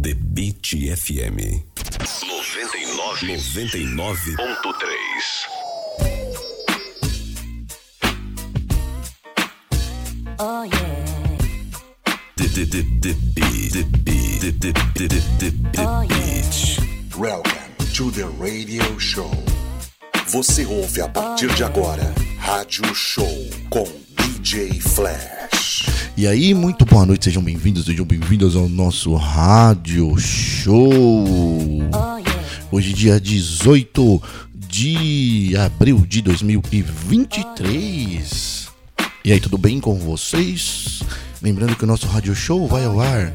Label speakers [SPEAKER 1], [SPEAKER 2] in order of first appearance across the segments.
[SPEAKER 1] The Beat FM
[SPEAKER 2] 99.3
[SPEAKER 3] Oh yeah.
[SPEAKER 1] The, the, the, Beat The Beat The, the, the, the. Beat
[SPEAKER 4] Welcome to the radio show. Você ouve a partir de agora Rádio Show com DJ Flash.
[SPEAKER 5] E aí, muito boa noite, sejam bem-vindos, sejam bem-vindos ao nosso Rádio Show. Hoje, dia 18 de abril de 2023. E aí, tudo bem com vocês? Lembrando que o nosso Rádio Show vai ao ar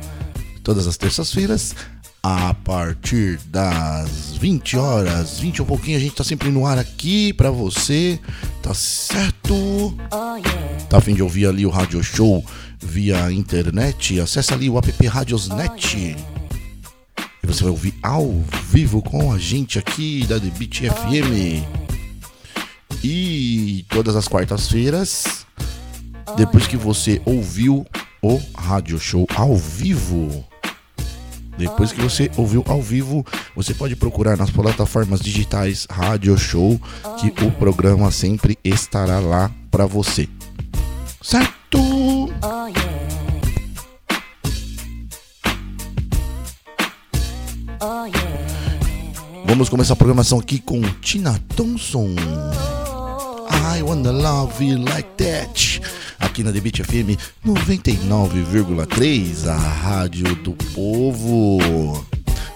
[SPEAKER 5] todas as terças-feiras a partir das 20 horas, 20 um pouquinho, a gente tá sempre no ar aqui pra você, tá certo?
[SPEAKER 3] Oh yeah.
[SPEAKER 5] Tá a fim de ouvir ali o Rádio Show via internet? Acesse ali o app Radiosnet. E você vai ouvir ao vivo com a gente aqui da The Beat FM. E todas as quartas-feiras, depois que você ouviu o Rádio Show ao vivo, depois que você ouviu ao vivo, você pode procurar nas plataformas digitais Rádio Show, que o programa sempre estará lá pra você. Certo? Vamos começar a programação aqui com Tina Thompson. I wanna love you like that. Aqui na The Beat FM 99,3, a rádio do povo.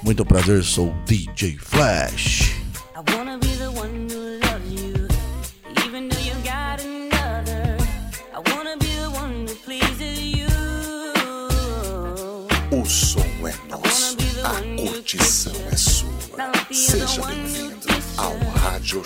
[SPEAKER 5] Muito prazer, sou DJ Flash.
[SPEAKER 3] I wanna be the one who loves you, even though you got another. I wanna be the one who pleases you.
[SPEAKER 4] O som é nosso, a curtição é sua. Seja bem-vindo ao Rádio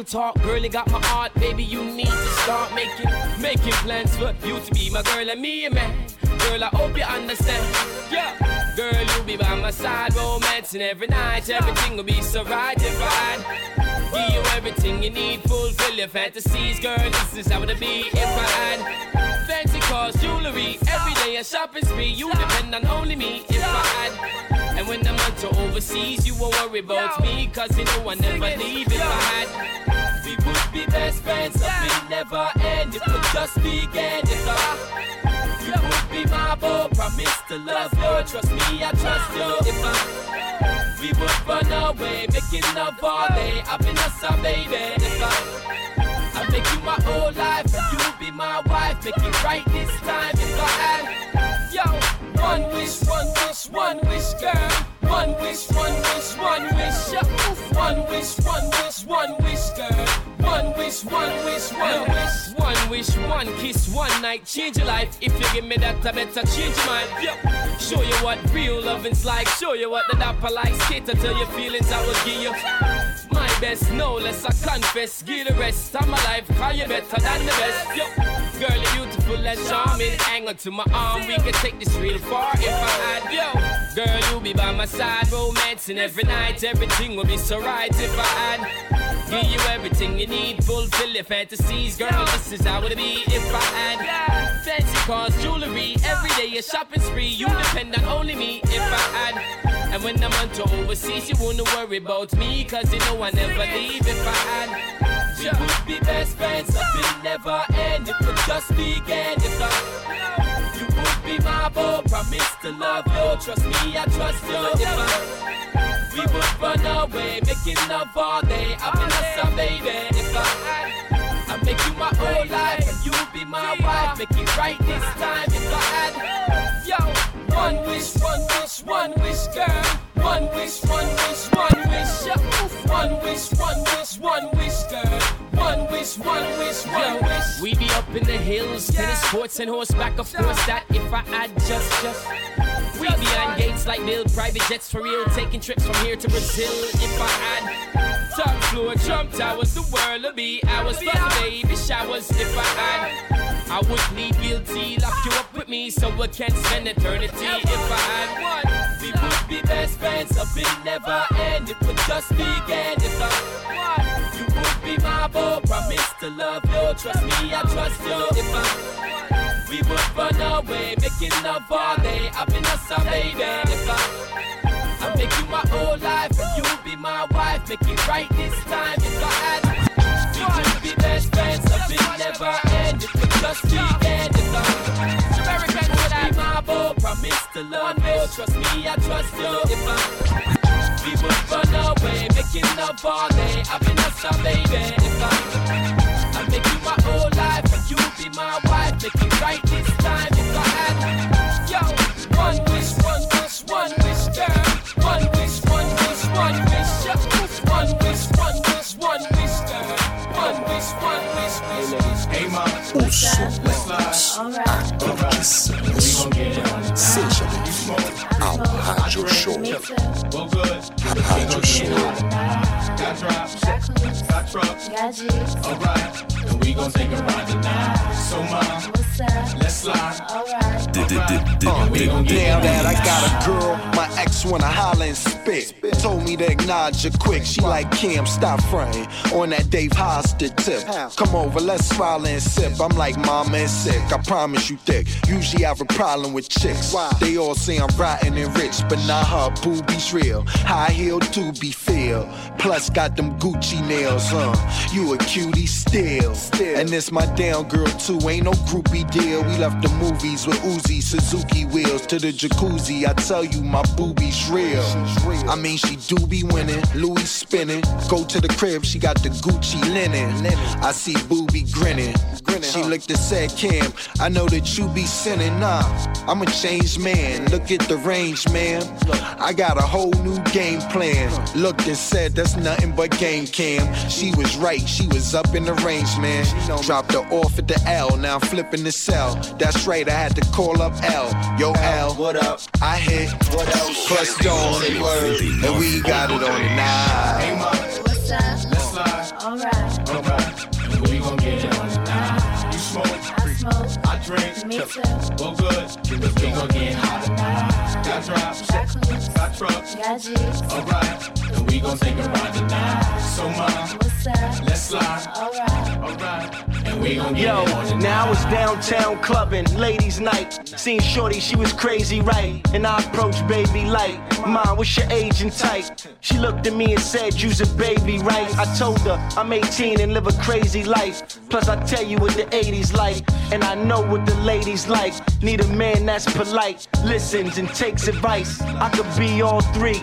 [SPEAKER 6] real talk, girl, you got my heart. Baby, you need to start making, making plans for you to be my girl and me a man. Girl, I hope you understand. Yeah, girl, you'll be by my side, romancing every night. Everything will be so right divine. Give you everything you need, fulfill your fantasies, girl. This is how it'll be if I had fancy cars, jewelry, every day a shopping spree. You depend on only me if I had. And when I'm to overseas, you won't worry about me, cause you know I never leave if I had. We would be best friends, so we never end. It just begin if I. You would be my boy, promise to love you. Trust me, I trust you. If I. We would run away, making love all day. I've been a baby. If I. I make you my whole life, and you be my wife. Make it right this time if I had. Yo, one wish, one wish, one wish, girl. One wish, one wish, one wish. Yeah. One wish, one wish, one wish, girl. One wish, one wish, one wish. One wish, one kiss, one night. Change your life. If you give me that, I better change your mind. Show you what real loving's like. Show you what the dapper like. Skater till your feelings I will give you. Best, no less I confess. Give the rest of my life, call you better than the best. Yo. Girl, you're beautiful and charming. Hang on to my arm, we can take this real far if I had yo. Girl, you'll be by my side, romancing every night. Everything will be so right if I had. Give you everything you need, fulfill your fantasies. Girl, this is how it'd be if I had. Fancy cars, jewelry, every day a shopping spree. You depend on only me if I had. And when I'm on to overseas, you won't worry about me, cause you know I never leave if I had. We would be best friends, we never end. It would just begin if I. You would be my boy, promise to love you. Trust me, I trust you. If I. We would run away, making love all day. Been a some baby. If I. Had I make you my whole life, and you be my wife. Make it right this time if I had. One wish, one wish, one wish, girl. One wish, one wish, one wish. Yeah. One wish, one wish, one wish, girl. One wish, one wish, one wish. We be up in the hills, tennis courts and horseback. Of course, that if I had just, just. We be on gates like build private jets for real, taking trips from here to Brazil. If I had top floor, Trump towers, the world would be ours. Plus baby showers. If I had, I would plead guilty, lock you up with me so we can spend eternity. If I had one, we would be best friends. A bit never end. It would just begin. If I, one, you would be my boy. Promise to love you. Trust me, I trust you. If I. We would run away, making love all day. I've been a some baby. If I, I make you my whole life, and you be my wife. Make it right this time. If I had, we would be best friends. A bit never end. Just begin. If I, American would my boy. Promise to love you. Trust me, I trust you. If I. We would run away, making love all day. I've been a some baby. If I, I make you my whole life, and you be my wife. Make it right this time if I had. Yo, one wish, one wish, one wish, girl. One wish, one wish, one wish. Yeah. Hey, mom.
[SPEAKER 4] Os sonoros, a condição sonora. Seja bem-vindo ao Rádio Show.
[SPEAKER 7] Well, good.
[SPEAKER 4] Rádio Show.
[SPEAKER 7] Got drops, got trucks.
[SPEAKER 8] Got G's,
[SPEAKER 7] Alright, and we gon' take a ride tonight. So, mom,
[SPEAKER 8] what's up?
[SPEAKER 7] let's slide.
[SPEAKER 8] Alright.
[SPEAKER 9] Uh,
[SPEAKER 1] dip,
[SPEAKER 9] now that I got a girl, my ex wanna holler and spit. Told me to acknowledge her quick. She like Cam, stop fronting on that Dave Hollister tip. Come over, let's smile and sip. I'm like mama and sick. I promise you thick. Usually I have a problem with chicks. They all say I'm rotten and rich, but not her boobies real. High heel to be feel. Plus got them Gucci nails, huh? You a cutie still. still. And this my down girl too. Ain't no groupie deal. We left the movies with Uzi, Suzuki wheels to the jacuzzi. I tell you, my boobies real. I mean, she do be winning, Louis spinning. Go to the crib, she got the Gucci linen. I see booby grinning. She looked and said, Cam, I know that you be sinning. Nah, I'm a changed man. Look at the range, man. I got a whole new game plan. Looked and said, that's nothing but game cam. She was right, she was up in the range, man. Dropped her off at the L, now I'm flipping the cell. That's right, I had to call up L. Yo, L, what up? I hit, what else? Plus Dawn and Word, and we got it on tonight.
[SPEAKER 7] Hey, mom,
[SPEAKER 8] What's up?
[SPEAKER 7] let's slide.
[SPEAKER 8] Alright.
[SPEAKER 7] Alright, we gon' get it on tonight. You smoke,
[SPEAKER 8] I smoke.
[SPEAKER 7] I drink.
[SPEAKER 8] Me too.
[SPEAKER 7] Well, good, because we gon' get hot tonight. Got drops,
[SPEAKER 8] Got clues.
[SPEAKER 7] got trucks.
[SPEAKER 8] Got G's,
[SPEAKER 7] Alright, and we gon' take a ride tonight. So, mom,
[SPEAKER 8] what's up?
[SPEAKER 7] let's slide.
[SPEAKER 8] Alright.
[SPEAKER 7] Alright, and we gon'
[SPEAKER 10] Yo,
[SPEAKER 7] it on tonight.
[SPEAKER 10] now it's downtown clubbing, ladies' night. Seen Shorty, she was crazy, right? And I approached baby like, Mom, what's your age and type? She looked at me and said, You's a baby, right? I told her I'm 18 and live a crazy life. Plus, I tell you what the 80s like, and I know what the ladies like. Need a man that's polite, listens, and takes advice. I could be all three.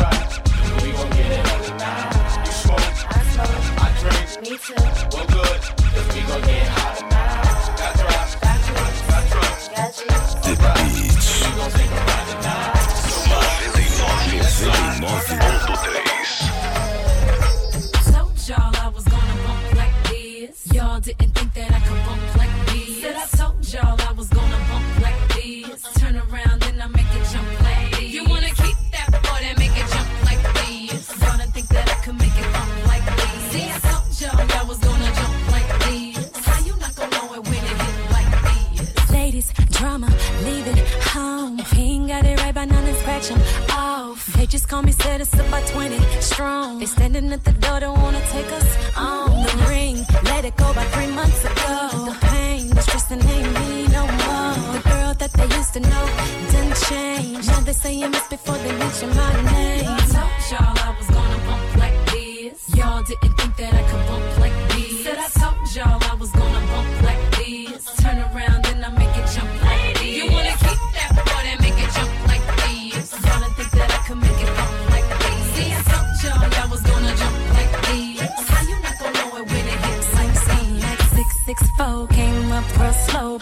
[SPEAKER 7] Me too. Well, good. Cause we gon' get hot tonight. Got drop. Got drop. Got drop. Got you.
[SPEAKER 1] The Beat.
[SPEAKER 7] We gon' take a ride tonight. So much.
[SPEAKER 1] 99.3
[SPEAKER 11] Told y'all I was gonna bump like this. Y'all didn't think call me citizen by 20 strong. They standing at the door, don't wanna take us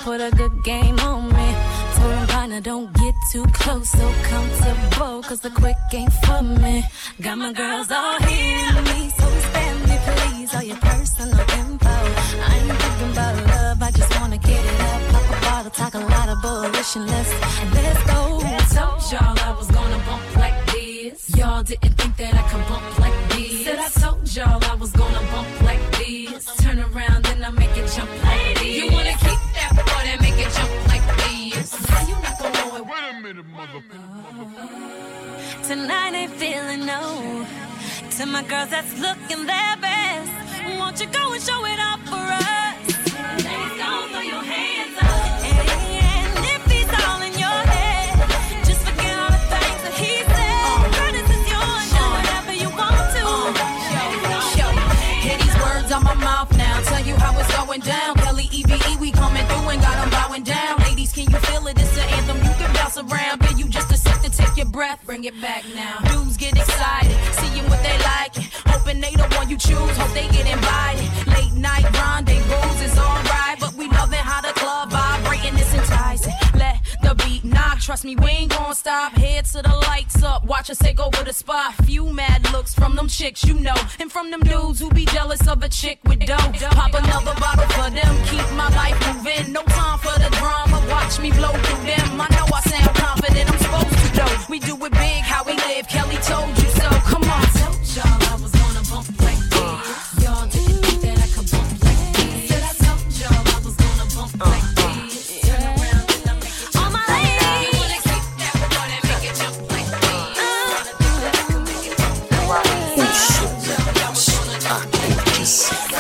[SPEAKER 11] put a good game on me. Told him partner don't get too close, so comfortable, cause the quick ain't for me. Got my girls all here me, so spare me please all your personal info. I ain't thinking about love, I just wanna get it up. Pop a bottle, talk a lot of bullish and let's, let's go. I told y'all I was gonna bump like this. Y'all didn't think that I could bump feeling no. To my girls that's looking their best. Won't you go and show it off for us?
[SPEAKER 12] Breath. Bring it back now. Dudes get excited, seeing what they like. Hoping they the one you choose. Hope they get invited. Late night rendezvous is alright, but we loving how the club vibrating is enticing. Let the beat knock. Trust me, we ain't gonna stop. Head to the lights up. Watch us take over the spot. Few mad looks from them chicks you know, and from them dudes who be jealous of a chick with dough. Pop another bottle for them. Keep my life moving. No time for the drama. Watch me blow through them. I know I sound confident. I'm supposed to though. We do it big. How we live. Kelly told you so. Come on.
[SPEAKER 11] Told y'all I was gonna bump like this. Y'all didn't think that I could bump like this. Said I told y'all I was gonna bump like this. Turn around and I make it All my ladies. You wanna keep that that make it jump like
[SPEAKER 4] O som mais acontecido.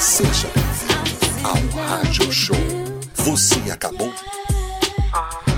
[SPEAKER 4] Seja bem-vindo ao Rádio Show. Você acabou de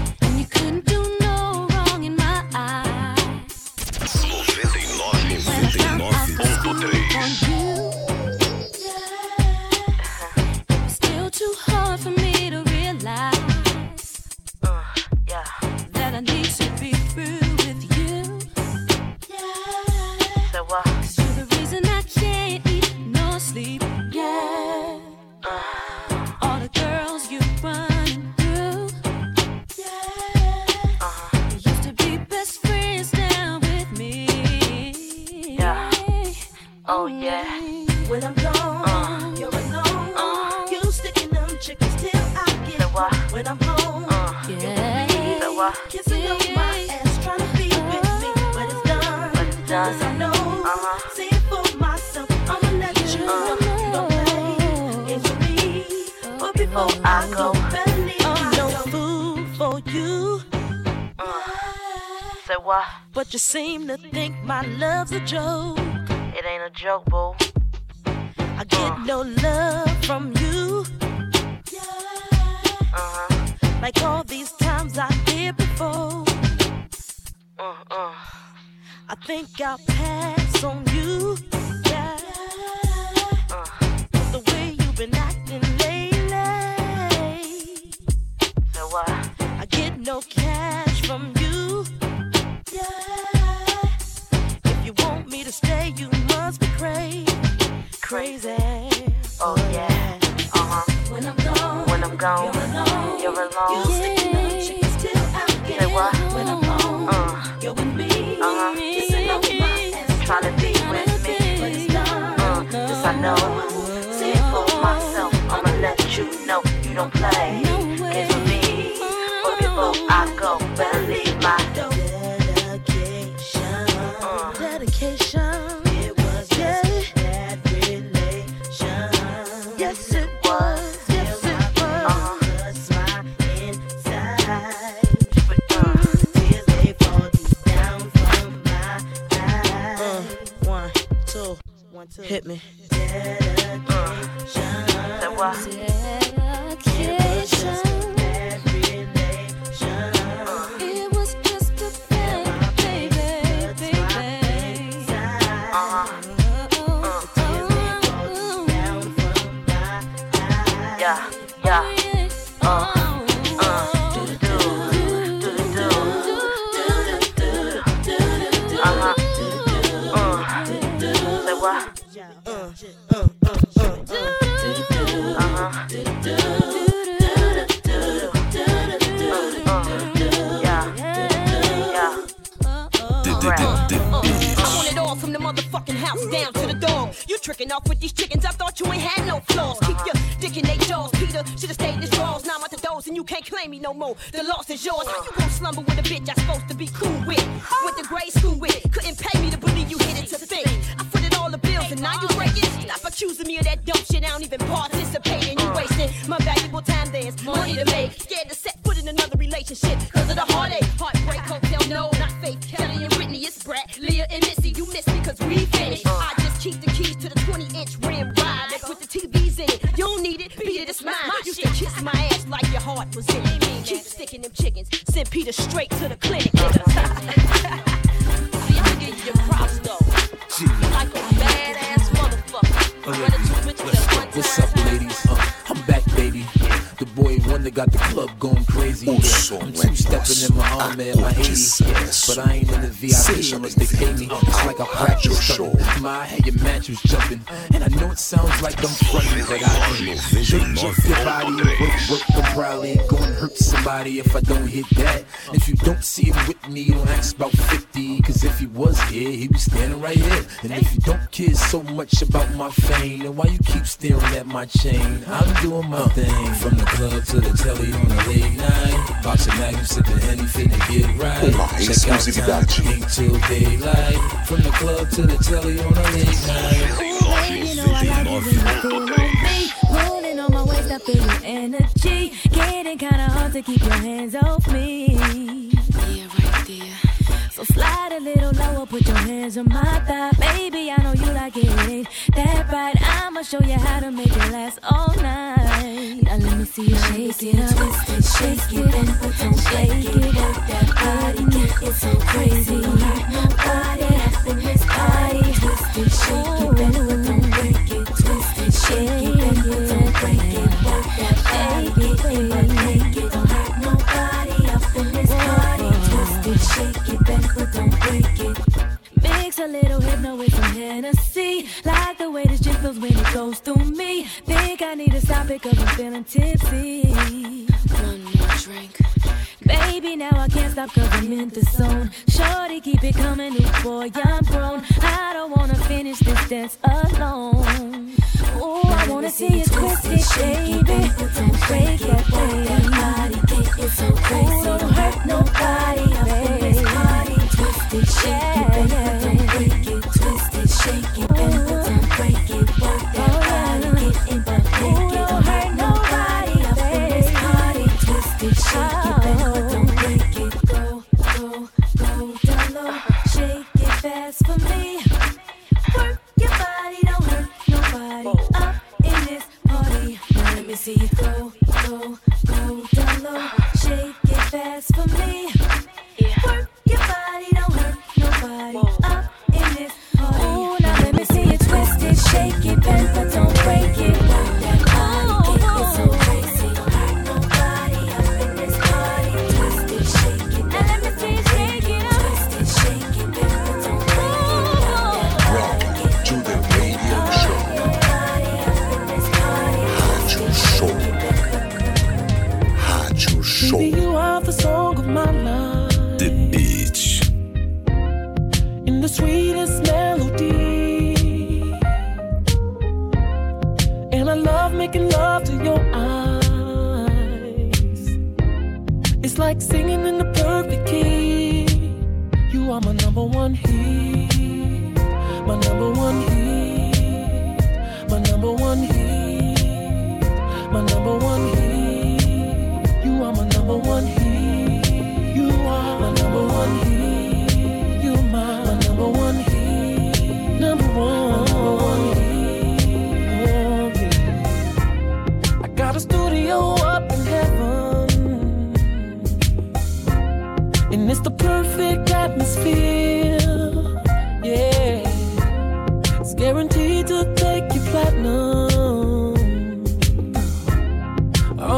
[SPEAKER 13] seem to think my love's a joke.
[SPEAKER 14] It ain't a joke, boo.
[SPEAKER 13] I get no love from you.
[SPEAKER 14] Uh-huh.
[SPEAKER 13] Like all these times I did before.
[SPEAKER 14] Uh-uh.
[SPEAKER 13] I think I'll pass
[SPEAKER 15] What's up, ladies? Uh, I'm back, baby. The boy wonder got the club going crazy. Yeah. I'm two stepping in my arm at my 80. Yeah. But I ain't in the VIP unless they pay me. It's like I practice something. My head, your match was jumping. And I know it sounds like I'm fronting, but I ain't. Shake, shake your body, work, work, I'm probably gonna hurt somebody if I don't hit that. And if you don't see him with me, don't ask about 50. Cause if he was here, he'd be standing right here. And if you don't care so much about my fame, then why you keep staring at my chain? I'm doing my thing. From the club to the telly on the late night. Boxing magnum, sipping Henny, finna get right.
[SPEAKER 16] Uma
[SPEAKER 15] Check out
[SPEAKER 16] exclusividade.
[SPEAKER 15] time, ain't till daylight. From the club to the telly on the late night.
[SPEAKER 11] You know I love you when you feel on me. Rolling on my waist, I feel your energy. Getting kinda hard to keep your hands off me. Yeah, right there. So slide a little lower, put your hands on my thigh. Baby, I know you like it, ain't that right? I'ma show you how to make it last all night. Now let me see you shake it up, twist it, shake it, put some shake it. Work that body, it's so crazy. Nobody in this party. Twist it, shake it, and put some break it. Twist it, shake it, and put some break it. Work that body, get it, make it. Don't hurt nobody up in this party. Twist it, shake it, and don't break it. Mix a little hypno with some Hennessy. Like the way this feels when it goes through me. Think I need to stop it cause I'm feeling tipsy. One more drink. Baby, now I can't stop cause I'm in the zone. Shorty, keep it coming, new boy, I'm grown. I don't wanna finish this dance alone. Ooh, I wanna see you twist it, baby. Don't break that thing. It's so crazy. Ooh, don't hurt nobody, baby it, shake it,
[SPEAKER 8] bend it, don't break it, twist it, shake it, bend it, don't break it, work that body, get in
[SPEAKER 4] the
[SPEAKER 17] thick like singing in the perfect key. You are my number one hit.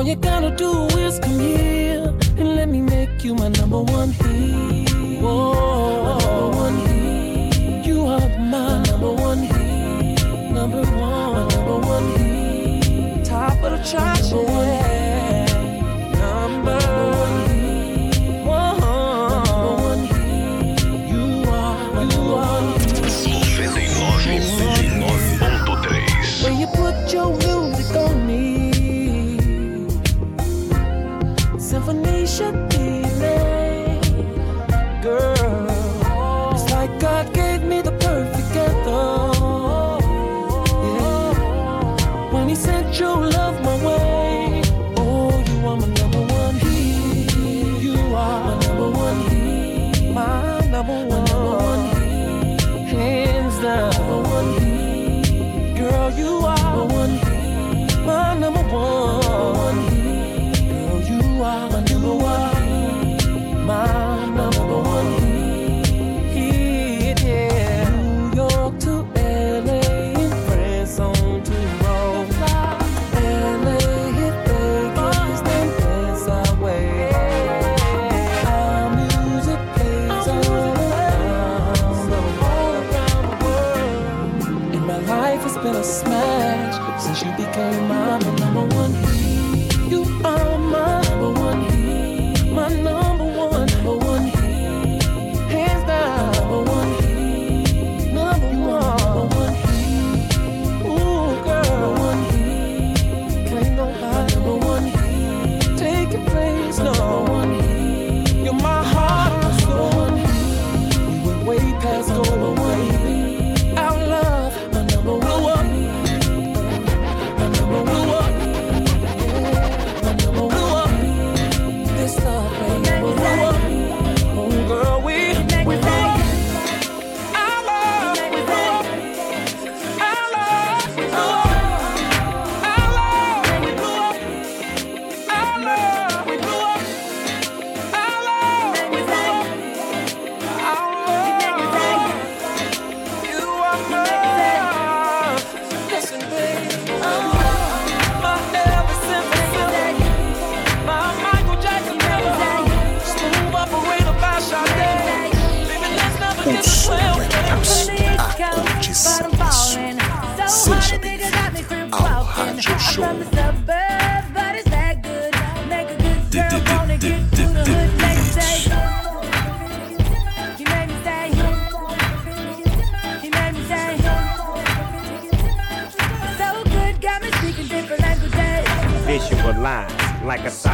[SPEAKER 17] All you gotta do is come here and let me make you my number one hit. Whoa, number one hit. You are my, my number one hit. Number one, my number one hit. Top of the charts. number one hit. Number, number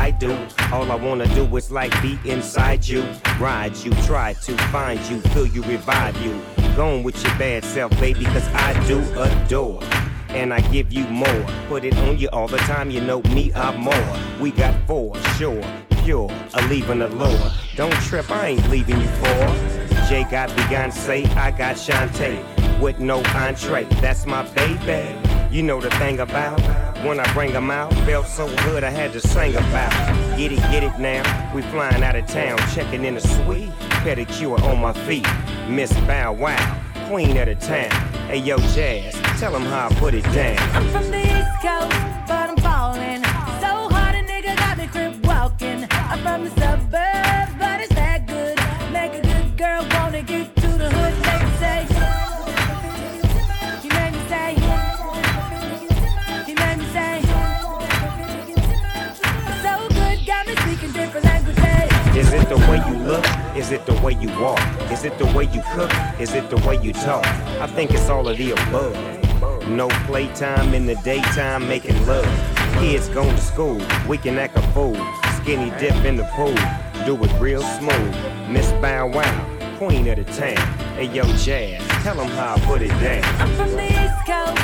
[SPEAKER 18] I do. All I wanna do is like be inside you, ride you, try to find you, feel you, revive you. Gone with your bad self, baby, cause I do adore and I give you more. Put it on you all the time, you know me, I'm more. We got four, sure, pure, a leaving allure. Don't trip, I ain't leaving you for. Jay got Beyonce, I got Shantae, with no entree, that's my baby. You know the thing about when I bring 'em out, felt so good I had to sing about. it. Get it, get it now. We flying out of town, checking in the suite. Pedicure on my feet. Miss Bow Wow, queen of the town. Hey yo, Jazz, tell 'em how I put it down.
[SPEAKER 11] I'm from the East Coast, but I'm falling. So hard a nigga got me crib walking. I'm from the suburbs, the
[SPEAKER 18] way you look? Is it the way you walk? Is it the way you cook? Is it the way you talk? I think it's all of the above. No playtime in the daytime making love. Kids going to school, we can act a fool. Skinny dip in the pool, do it real smooth. Miss Bow Wow, queen of the town. Hey yo, Jazz, tell 'em how I put it down.
[SPEAKER 11] I'm from the East Coast,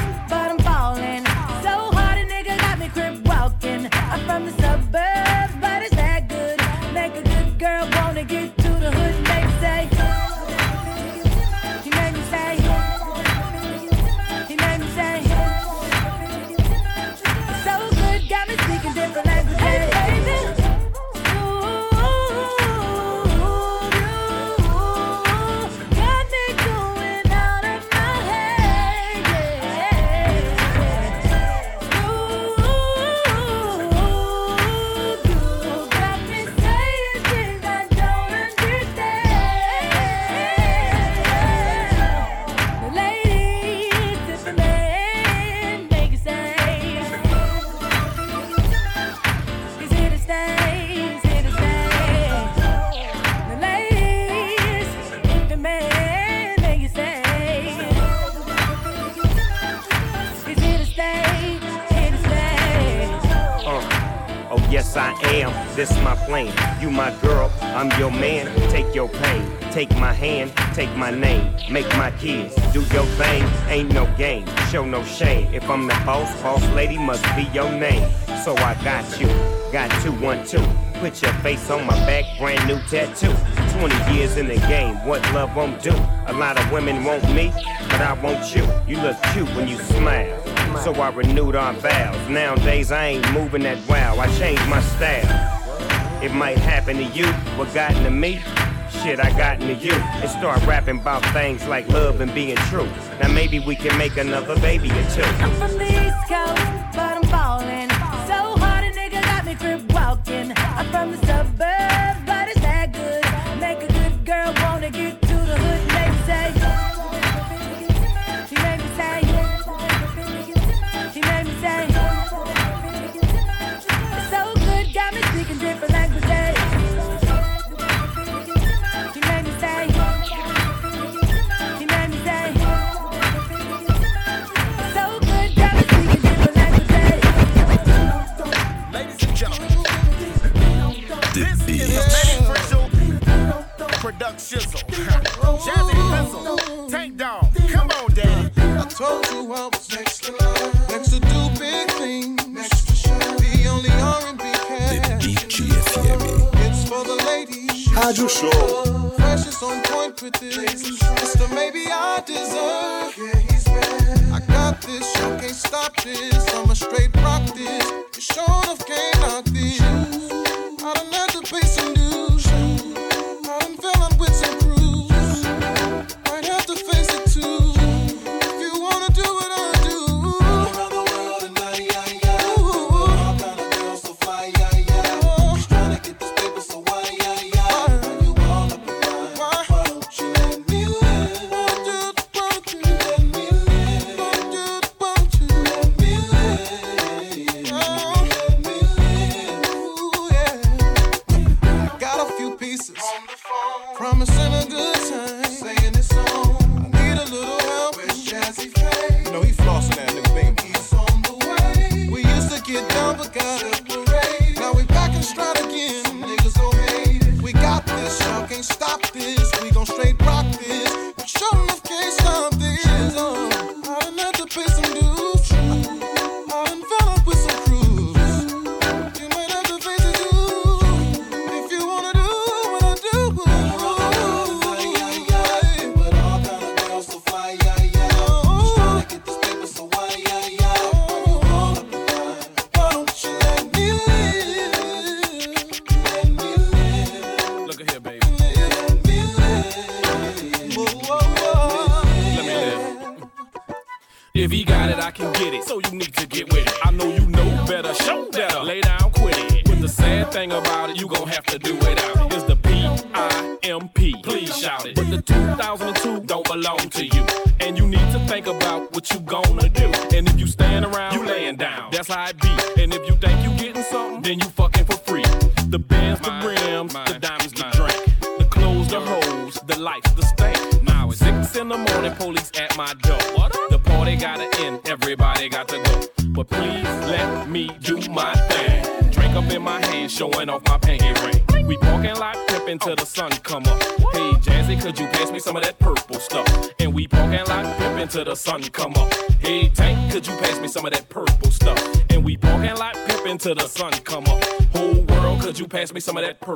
[SPEAKER 18] take my hand, take my name. Make my kids do your thing, ain't no game, show no shame. If I'm the boss, boss lady must be your name. So I got you, got two, one, two. Put your face on my back, brand new tattoo. 20 years in the game, what love won't do. A lot of women want me, but I want you. You look cute when you smile. So I renewed our vows. Nowadays I ain't moving that wow. I changed my style. It might happen to you, what gotten to me? Shit, I got into you. And start rapping about things like love and being true. Now maybe we can make another baby or two.
[SPEAKER 11] I'm from the East Coast, me
[SPEAKER 9] some of
[SPEAKER 19] that.
[SPEAKER 16] Per-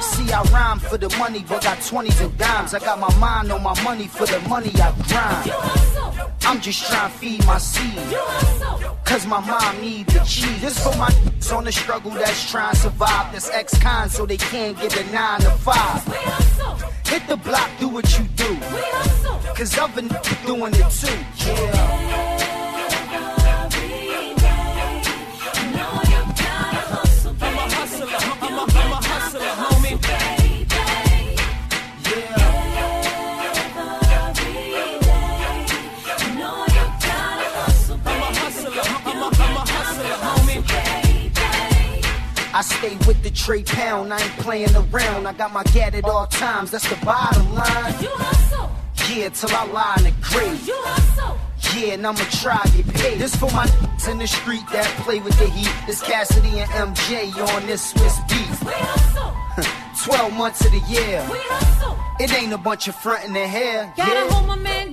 [SPEAKER 11] See, I
[SPEAKER 20] rhyme for the money, but got 20s and dimes. I got my mind on my money for the money I grind. I'm just trying to feed my seed. Cause my mom need the cheese. This for my on the struggle that's trying to survive. That's ex con so they can't get the 9 to 5. Hit the block, do what you do. Cause other doing it too. Yeah. I stay with the tray Pound, I ain't playing around. I got my gat at all times, that's the bottom line.
[SPEAKER 11] You hustle.
[SPEAKER 20] Yeah, till I lie in the grave.
[SPEAKER 11] You hustle.
[SPEAKER 20] Yeah, and I'ma try get paid. This for my in the street that play with the heat. This Cassidy and MJ on this Swizz beat.
[SPEAKER 11] We hustle.
[SPEAKER 20] 12 months of the year.
[SPEAKER 11] We hustle.
[SPEAKER 20] It ain't a bunch of front in the hair.
[SPEAKER 11] Gotta
[SPEAKER 20] yeah.
[SPEAKER 11] hold my man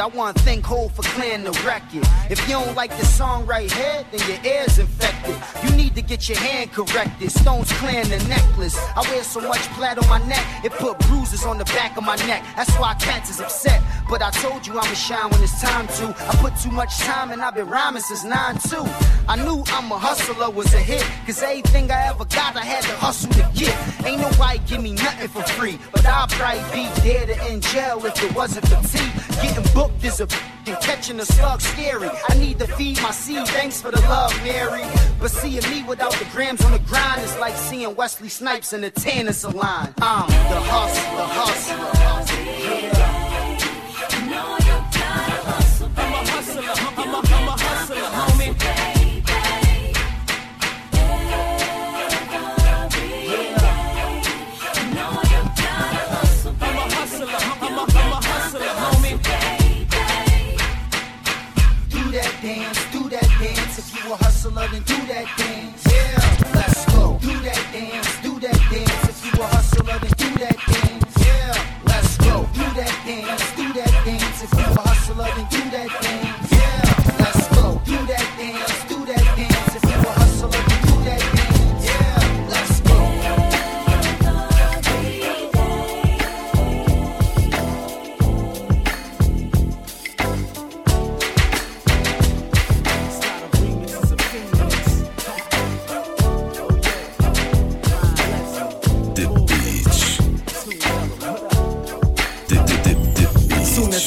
[SPEAKER 20] I want to thank Hov for clearing the record. If you don't like the song right here, then your ear's infected. You need to get your hand corrected. Stones clearing the necklace. I wear so much plaid on my neck, it put bruises on the back of my neck. That's why cats is upset. But I told you I'ma shine when it's time to. I put too much time and I've been rhyming since 9-2. I knew I'm a hustler was a hit. Cause everything I ever got, I had to hustle to get. Ain't nobody give me nothing for free. But I'll probably be dead or in jail if it wasn't for T. Getting booked is a and catching a slug scary. I need to feed my seed. Thanks for the love, Mary. But seeing me without the grams on the grind is like seeing Wesley Snipes in the tennis salon. I'm the hustler, hustler. Do hustler, then do that dance. Yeah, let's go. Do that dance, do that dance. If you a hustler, then do that dance. Yeah, let's go. Do that dance, do that dance. If you a hustler, then do that dance.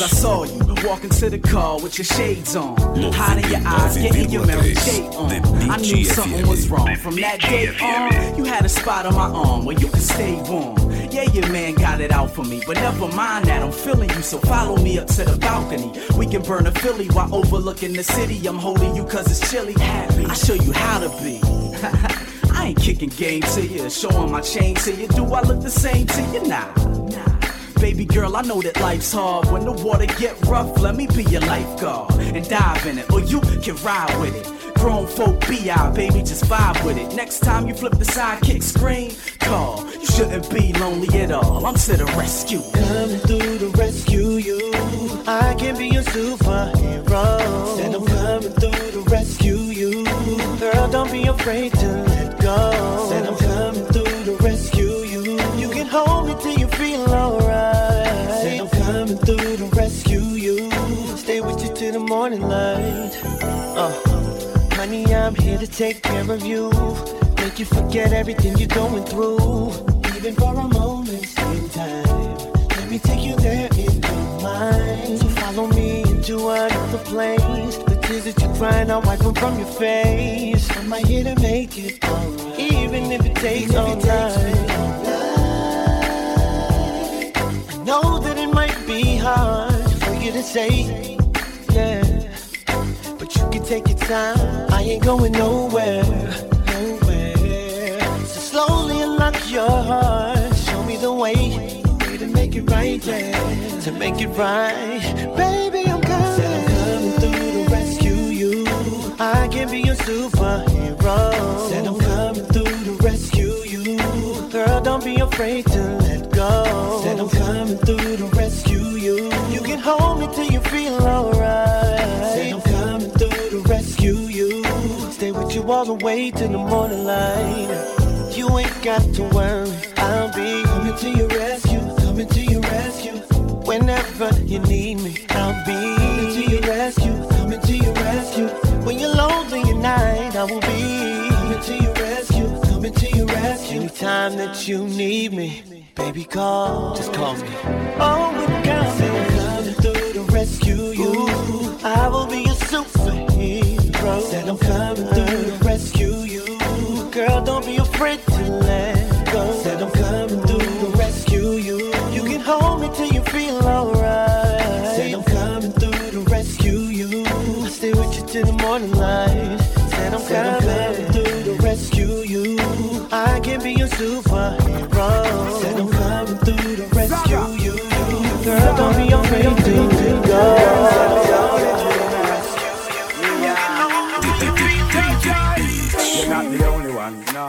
[SPEAKER 21] I saw you walk into the car with your shades on, hide in your eyes, getting your Mary Kate on. I knew something was wrong. From that day on, you had a spot on my arm where you could stay warm. Yeah, your man got it out for me, but never mind that. I'm feeling you, so follow me up to the balcony. We can burn a Philly while overlooking the city. I'm holding you cause it's chilly. I show you how to be. I ain't kicking game to you, showing my chain to you. Do I look the same to you? Nah. Baby girl, I know that life's hard. When the water get rough, let me be your lifeguard and dive in it, or you can ride with it. Grown folk be BI, baby, just vibe with it. Next time you flip the sidekick screen, call. You shouldn't be lonely at all. I'm to the rescue.
[SPEAKER 22] Coming through to rescue you. I can be your superhero. Said I'm coming through to rescue you. Girl, don't be afraid to let go. Said I'm coming through to rescue you. You can hold me till you feel alright. Morning light. Uh, honey, I'm here to take care of you. Make you forget everything you're going through. Even for a moment in time. Let me take you there in your mind. So follow me into another place. The tears that you're crying, I'll wipe them from your face. I'm right here to make it alright. Even if it takes all night. I know that it might be hard for you to say, yeah. But you can take your time. I ain't going nowhere, nowhere. So slowly unlock your heart. Show me the way, way to make it right, yeah. To make it right, baby, I'm coming. Said I'm coming through to rescue you. I can be your superhero. Said I'm coming through to rescue you. Girl, don't be afraid to let go. Said I'm coming through to rescue you. You can hold me till you feel alright. All the way to the morning light. You ain't got to worry. I'll be coming to your rescue. Coming to your rescue. Whenever you need me, I'll be coming to your rescue. Coming to your rescue. When you're lonely at night, I will be coming to your rescue. Coming to your rescue. Anytime that you need me, baby, call. Just call me. Oh, I'm coming. coming through to rescue you. I will be your superhero. Said I'm coming through to rescue you. Girl, don't be afraid to let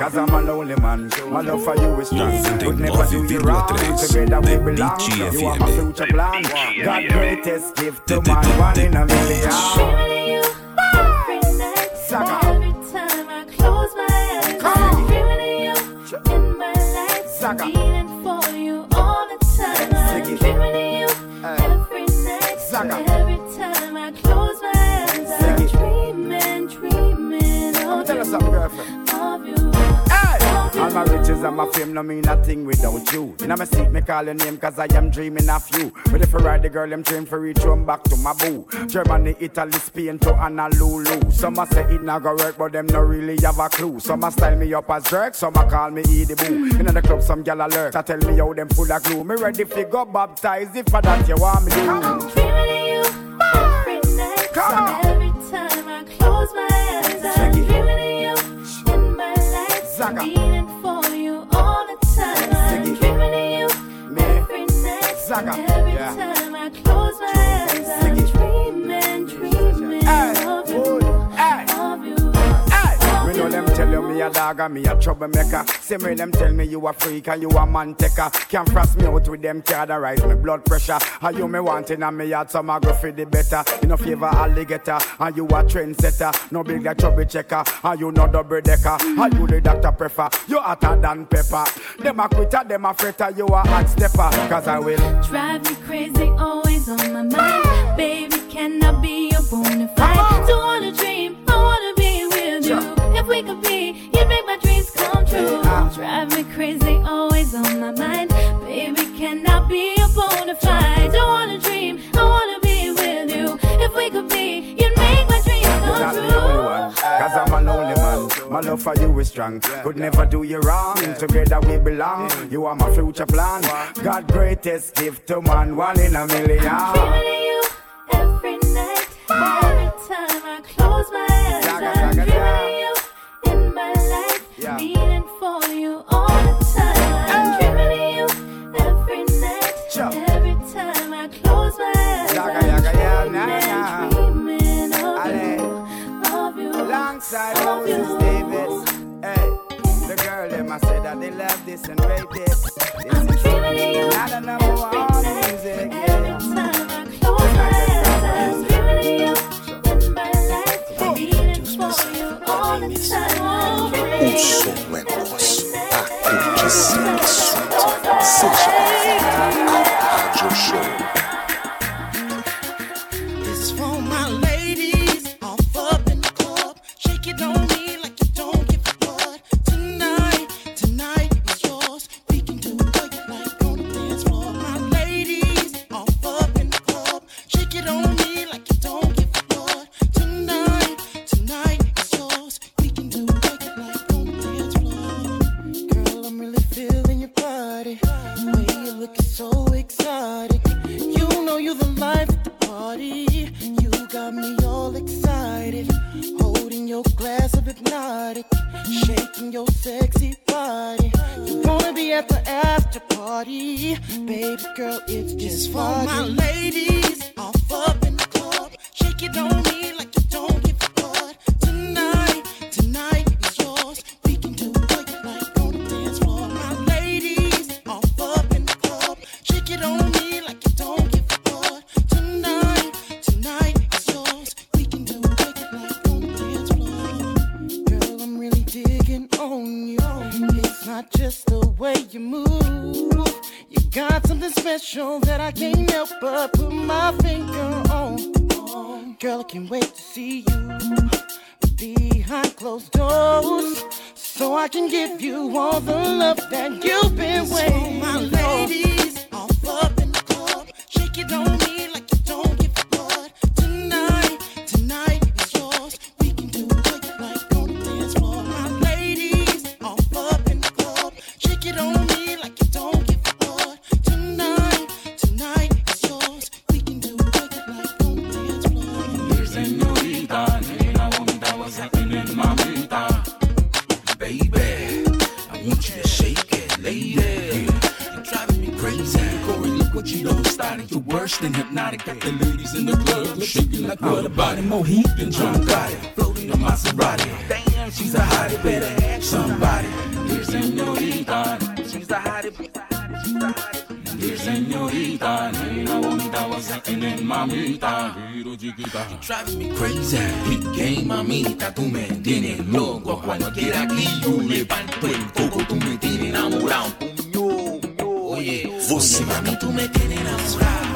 [SPEAKER 23] Cause I'm a lonely man. My love for you is strong. Would never do you wrong.
[SPEAKER 1] 99,3
[SPEAKER 23] Together we belong. You are my future plan. God greatest gift to man. One in a million. Saga.
[SPEAKER 8] Every time I close my eyes, I'm dreaming of you in my life.
[SPEAKER 23] Saga.
[SPEAKER 8] Feeling for you all the time. I'm dreaming of you every night.
[SPEAKER 23] Saga.
[SPEAKER 8] My
[SPEAKER 23] riches and my fame no mean a thing without you. In my seat, me call your name cause I am dreaming of you. But if I ride the girl, I'm trained for reach home back to my boo. Germany, Italy, Spain to Honolulu. Some a say it not go work, but them no really have a clue. Some a style me up as jerk, some a call me Edie Boo. In the club, some gal a lurk. I tell me how them full of glue. Me ready fi go baptize if for that you want me to.
[SPEAKER 8] Dreaming of you every night. Every time
[SPEAKER 23] dog and me a troublemaker. Same way them tell me you a freak and you a man taker. Can't frost me out with them card and rise me blood pressure. How you me wanting and me had some agro for the better. You no favor alligator and you a trendsetter. No big like trouble checker and you no double decker. And you the doctor prefer. You hotter than pepper. Them a quitter, them a fretter. You a hot stepper. Cause I will.
[SPEAKER 8] Drive me crazy, always on my mind. Baby, can I be your bona fide? Don't wanna dream, I wanna be with you. If we could be, true. Drive me crazy, always on my mind. Baby, can I be your bona fide? Don't wanna dream, I wanna be with you. If we could be, you'd make my dreams
[SPEAKER 23] You're
[SPEAKER 8] come
[SPEAKER 23] not
[SPEAKER 8] true.
[SPEAKER 23] the only one, cause I'm a lonely man. My love for you is strong. Could never do you wrong. Together we belong. You are my future plan. God greatest gift to man, one in a million.
[SPEAKER 8] Dreaming of you every night. Every time I close my eyes, I'm dreaming of you in my life.
[SPEAKER 23] Yeah.
[SPEAKER 8] Feeling for you all the time. I'm dreaming of you every night. Every time I close my eyes,
[SPEAKER 23] Saga,
[SPEAKER 8] I'm
[SPEAKER 23] yaga, yeah,
[SPEAKER 8] dreaming,
[SPEAKER 23] nah, nah.
[SPEAKER 8] dreaming of you, of you,
[SPEAKER 23] Alongside
[SPEAKER 8] of
[SPEAKER 23] Moses
[SPEAKER 8] you.
[SPEAKER 23] Davis. Hey, the girl them I said that they love this and rate this. This is
[SPEAKER 8] dreaming of you
[SPEAKER 23] not a number one music. Yeah.
[SPEAKER 4] O som é nosso, a curtição é sua. Seja bem-vindo ao Rádio Show.
[SPEAKER 24] Your sexy body. You wanna be at the after party. Baby girl, it's just for my ladies. Off up in the club. Shake it on me like special that I can't help but put my finger on. Girl, I can't wait to see you behind closed doors so I can give you all the love that you've been waiting for. My ladies,
[SPEAKER 15] lady. You're driving me crazy. Corey, look what you done started. You're worse than hypnotic. Got the ladies in the club shaking like what about it? More heat than John Gotti. Floating a Maserati. Damn.
[SPEAKER 25] She's a hottie, better somebody. Dear señorita, she's a hottie. Dear señorita, nena bonita, what's happening, mamita? Quiero chiquita. You drive me crazy, big game, mamita, tú me tienes loco. Cuando quiera aquí yo levanto el coco, tú me tienes enamorado. Oye,
[SPEAKER 4] Você
[SPEAKER 25] mami, tú me tienes enamorado.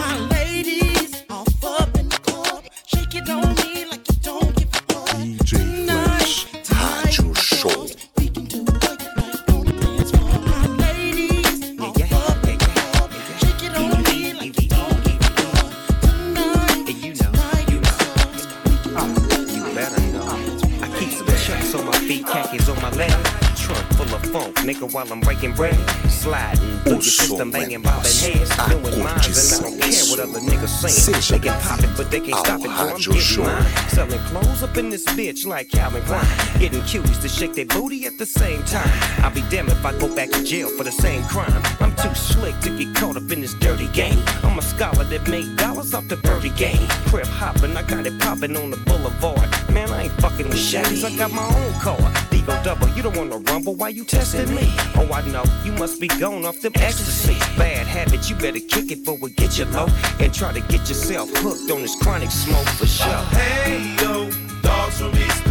[SPEAKER 18] While I'm breaking bread. Sliding through the system, banging bobbing heads. Doing mines, and I don't care what other niggas saying. They can pop it, but they can't stop it, boy, I'm getting mine. Selling clothes up in this bitch like Calvin Klein. Getting cuties to shake their booty at the same time. I'll be damned if I go back to jail for the same crime. I'm too slick to get caught up in this dirty game. I'm a scholar that made dollars off the birdie game. Crib hopping, I got it popping on the boulevard. Man, I ain't fucking with Chevys, I got my own car. Digo double, you don't wanna rumble, why you testing me? Oh, I know, you must be gone off them ecstasy. Bad habit, you better kick it before we get you low. And try to get yourself hooked on this chronic smoke for sure.
[SPEAKER 7] Hey yo, dogs from east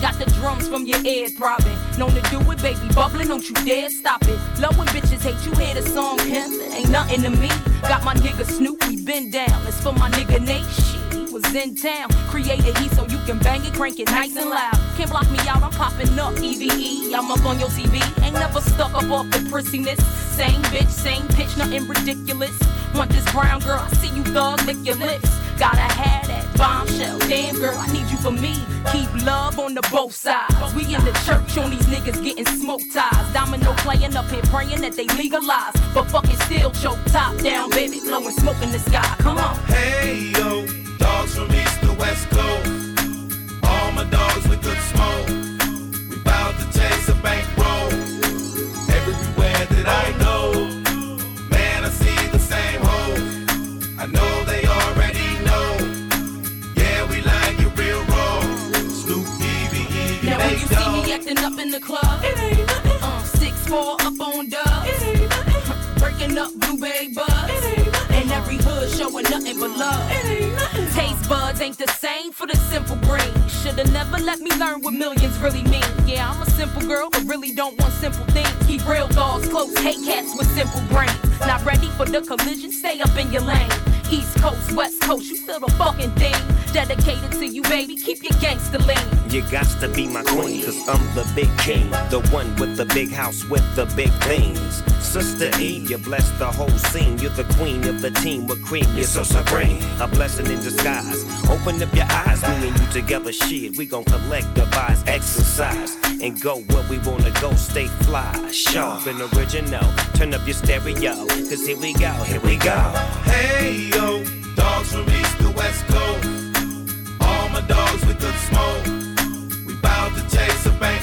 [SPEAKER 12] got the drums from your ears throbbing. Known to do it, baby, bubbling, don't you dare stop it. Love when bitches hate you, hear the song, it ain't nothing to me. Got my nigga Snoop, we been down. It's for my nigga Nate, shit, he was in town. Created heat so you can bang it, crank it nice and loud. Can't block me out, I'm popping up, EVE. I'm up on your TV, ain't never stuck up off the prissiness. Same bitch, same pitch, nothing ridiculous. Want this brown girl, I see you thug, lick your lips. Gotta have that bombshell. Damn girl, I need you for me. Keep love on the both sides. We in the church on these niggas getting smoke ties. Domino playing up here praying that they legalize. But fucking still choke top down, baby. Blowing smoke in the sky. Come on.
[SPEAKER 7] Hey yo, dogs from east to west coast. All my dogs with good smoke. We bout to chase a bankroll.
[SPEAKER 12] Acting up in the club, it ain't nothing. Uh, six four up on dubs, it ain't nothing. Breaking up blueberry buds, it ain't nothing. And every hood showing nothing but love, it ain't nothing. Taste buds ain't the same for the simple brain. Shoulda never let me learn what millions really mean. Yeah, I'm a simple girl, but really don't want simple things. Keep real dogs close, hate cats with simple brains. Not ready for the collision, stay up in your lane. East Coast, West Coast, you feel the fucking thing. Dedicated to you, baby. Keep your gangster lean.
[SPEAKER 18] You got to be my queen, cause I'm the big king. The one with the big house with the big things. Sister E, you bless the whole scene. You're the queen of the team with cream, you're so supreme. A blessing in disguise. Open up your eyes, me and you together, shit. We gon' collect, devise, exercise, and go where we wanna go. Stay fly, sharp and original. Turn up your stereo, cause here we go, here we go.
[SPEAKER 7] Hey yo, dogs from east to west coast. All my dogs with good smoke. We bout to chase a bankroll.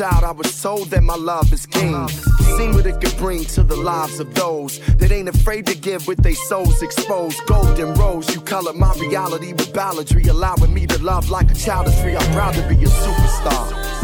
[SPEAKER 12] child, I was told that my love is king. Seen what it could bring to the lives of those that ain't afraid to give with their souls exposed. Golden rose, you colored my reality with balladry, allowing me to love like a child of three. I'm proud to be a superstar.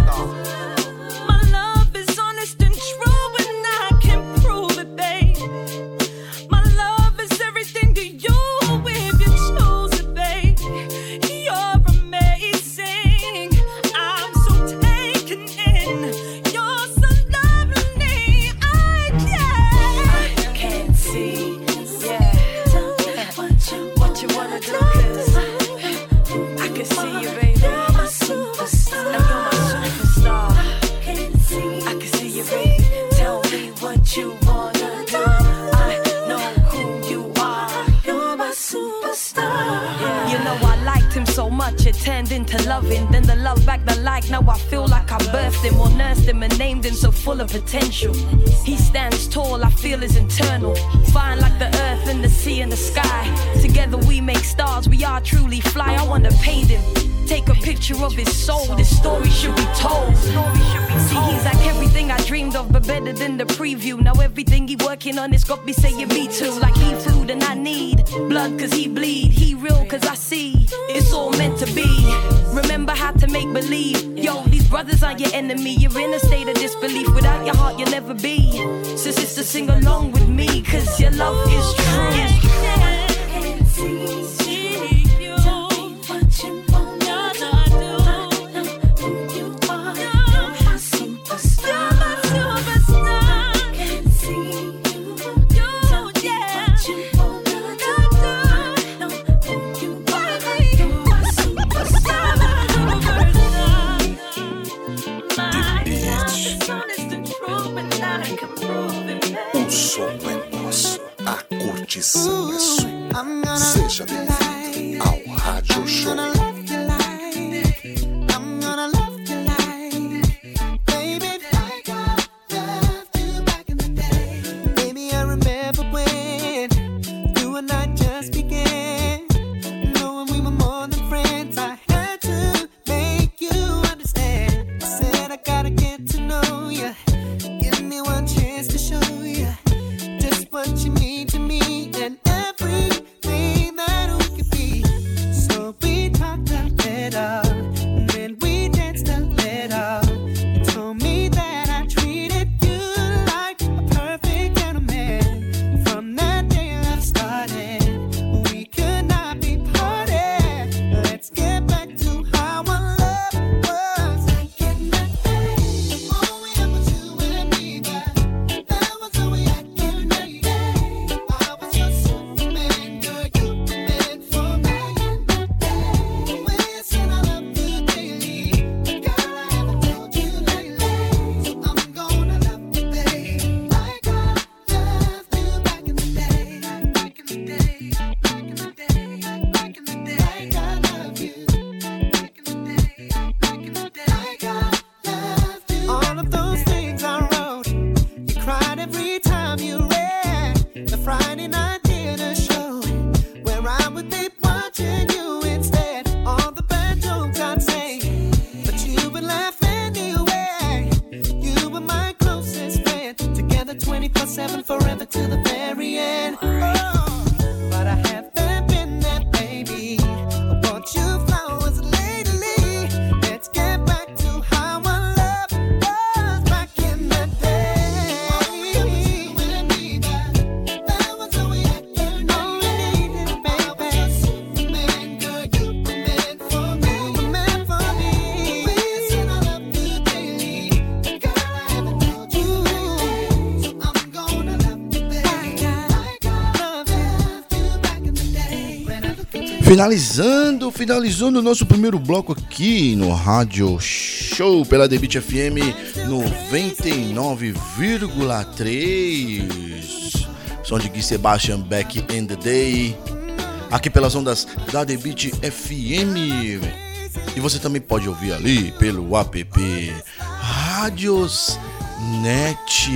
[SPEAKER 5] Finalizando, finalizando o nosso primeiro bloco aqui no Rádio Show pela Debit FM 99,3. Som de Gui Sebastian Back in the Day. Aqui pelas ondas da Debit FM. E você também pode ouvir ali pelo app Rádios Net.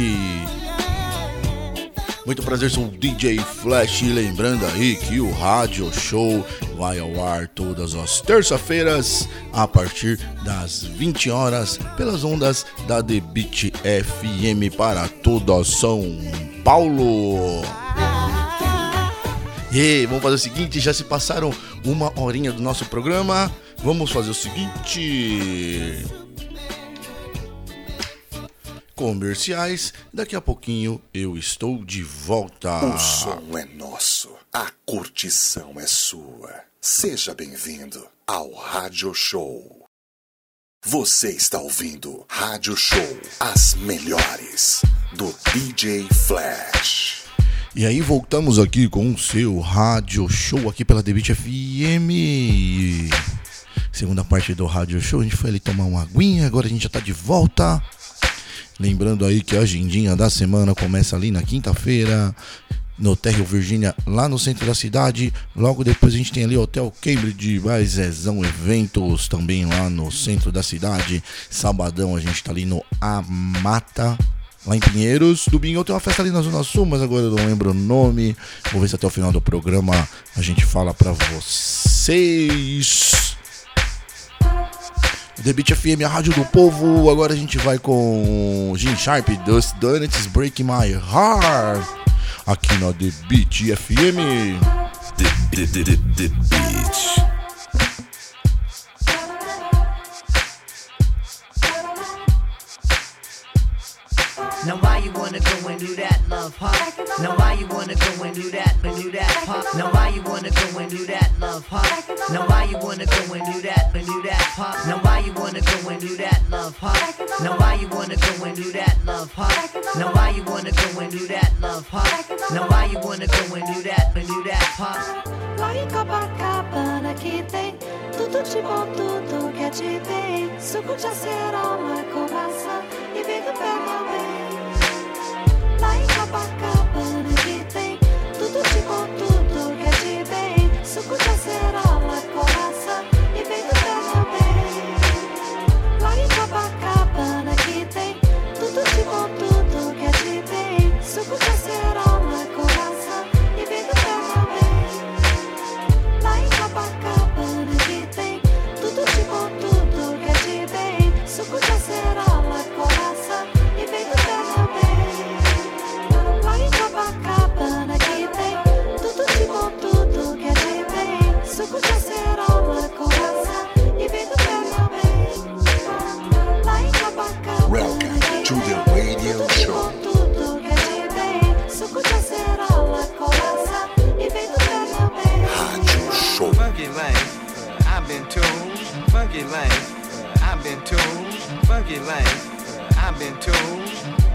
[SPEAKER 5] Muito prazer, sou o DJ Flash. E lembrando aí que o Rádio Show vai ao ar todas as terça-feiras a partir das 20 horas pelas ondas da Beat FM para toda São Paulo. E vamos fazer o seguinte, já se passaram uma horinha do nosso programa. Vamos fazer o seguinte. Comerciais, daqui a pouquinho eu estou de volta.
[SPEAKER 4] O som é nosso, a curtição é sua. Seja bem-vindo ao Rádio Show. Você está ouvindo Rádio Show, as melhores do DJ Flash.
[SPEAKER 5] E aí voltamos aqui com o seu rádio show aqui pela Debit FM. Segunda parte do rádio show, a gente foi ali tomar uma aguinha, agora a gente já tá de volta. Lembrando aí que a agendinha da semana começa ali na quinta-feira, no Terrio Virgínia, lá no centro da cidade. Logo depois a gente tem ali o Hotel Cambridge, Baizezão Eventos, também lá no centro da cidade. Sabadão a gente tá ali no Amata, lá em Pinheiros. Domingo tem uma festa ali na Zona Sul, mas agora eu não lembro o nome. Vou ver se até o final do programa a gente fala pra vocês. The Beat FM, a rádio do povo. Agora a gente vai com Jim Sharp, Dust Donuts Break My Heart. Aqui na The Beat FM.
[SPEAKER 1] The, the, the, the, Beat.
[SPEAKER 26] Now why you wanna go and do that, love, huh? Now why you wanna go and do that, and do that, huh? Now why you wanna go and do that, love, huh? Now why you wanna go and do that, and do that, huh? Now why you wanna go and do that, love, huh? Now why you wanna go and do that, love, huh? Now why you wanna go and do that, love, huh? Now why you wanna go and do that, and do that, huh?
[SPEAKER 27] Lá em Copacabana que tem tudo de bom, tudo que é de bem. Suco de acerola com maçã e vem pé meu bem. Lá
[SPEAKER 2] funky life. I've been told, funky life. I've been told, funky life. I've been told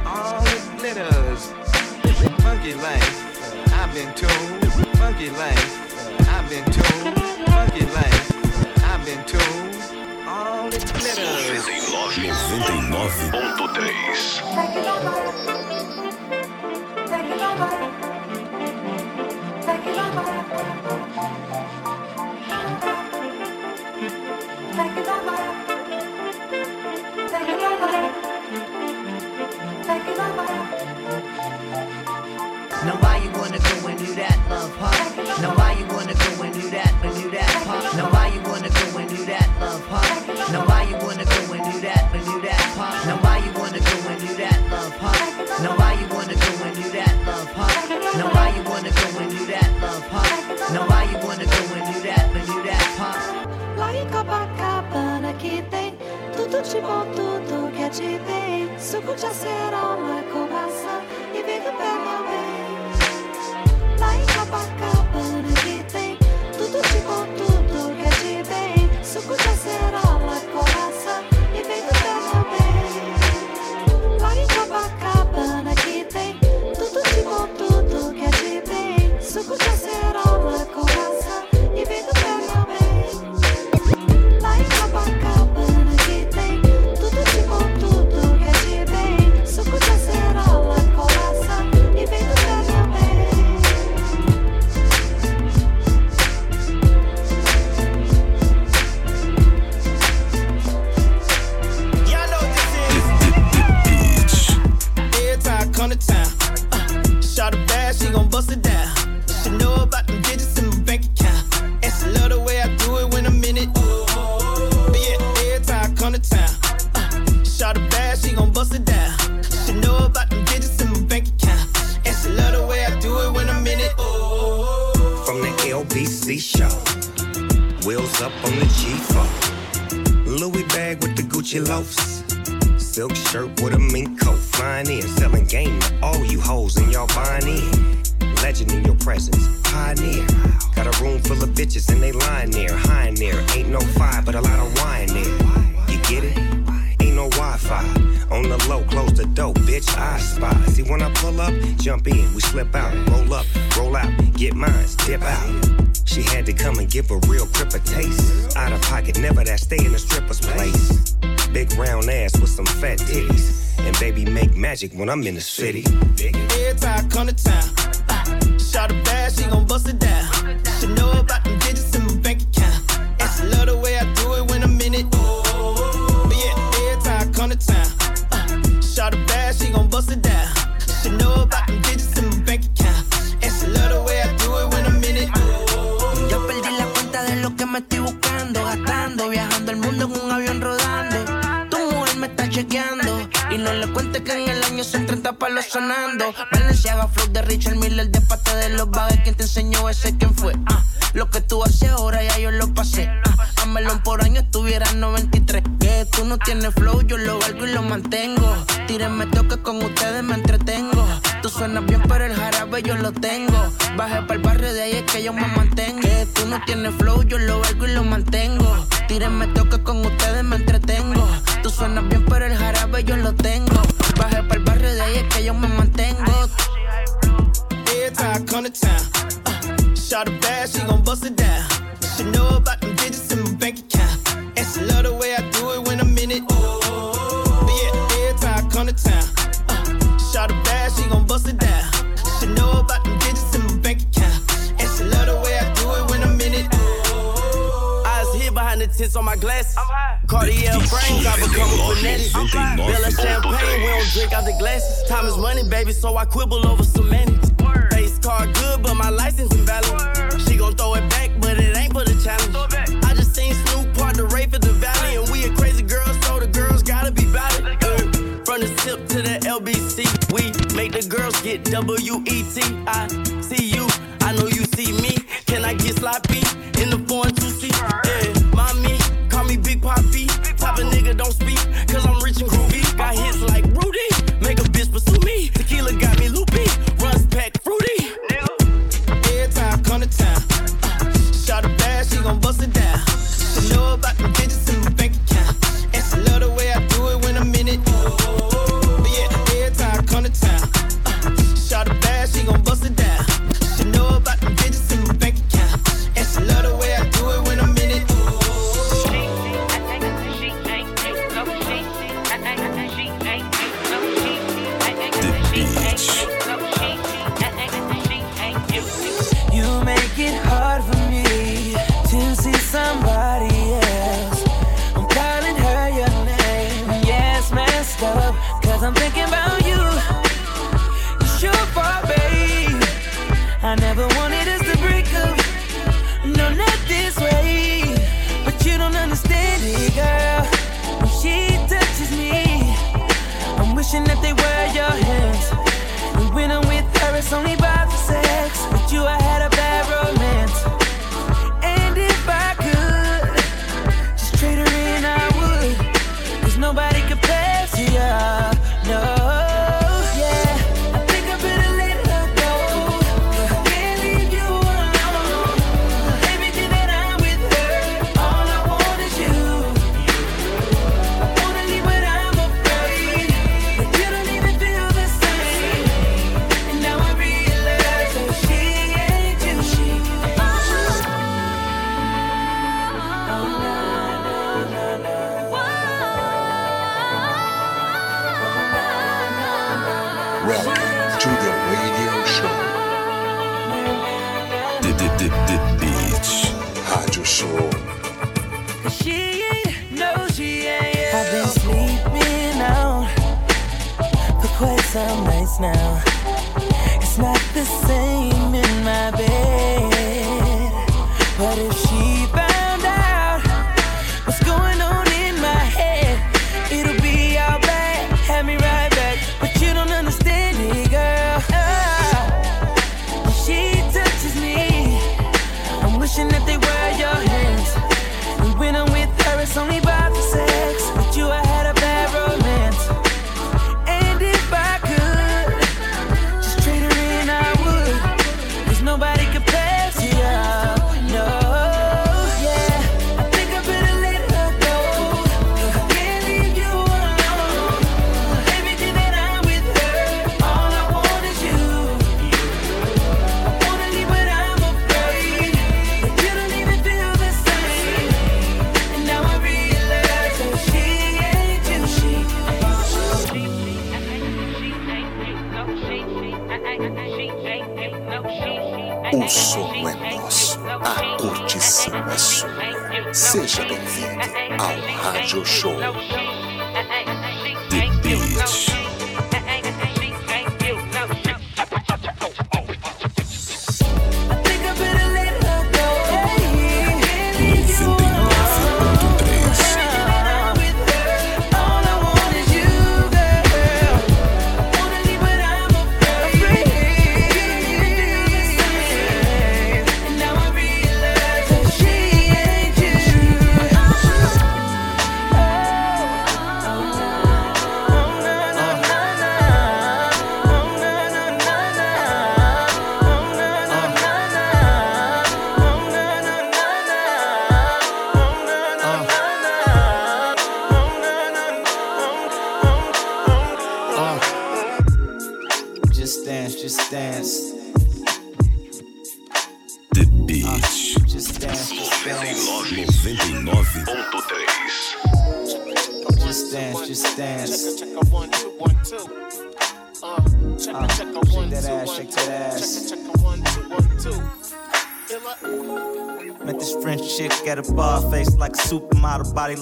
[SPEAKER 2] all the glitters. Funky life. I've been told, funky life. I've been told, funky life. I've been told all the glitters.
[SPEAKER 1] 99.3
[SPEAKER 26] 99. Huh? Now why you wanna go and do that, and do that, huh? Now why you wanna go and do that, love, huh? Now why you wanna go and do that, and do that, huh? Now why you wanna go and do that, love, huh? Now why you wanna go and do that, love, huh? Now why you wanna go and do that, love, huh? Now why you wanna go and do that, and do that, huh?
[SPEAKER 27] Lá em Copacabana que tem tudo de bom, tudo que é de bem. Suco de acerola com maçã e vem Lá
[SPEAKER 18] magic when I'm in the city.
[SPEAKER 28] Big
[SPEAKER 29] head, come to town. Shot a bad, she gon' bust it down.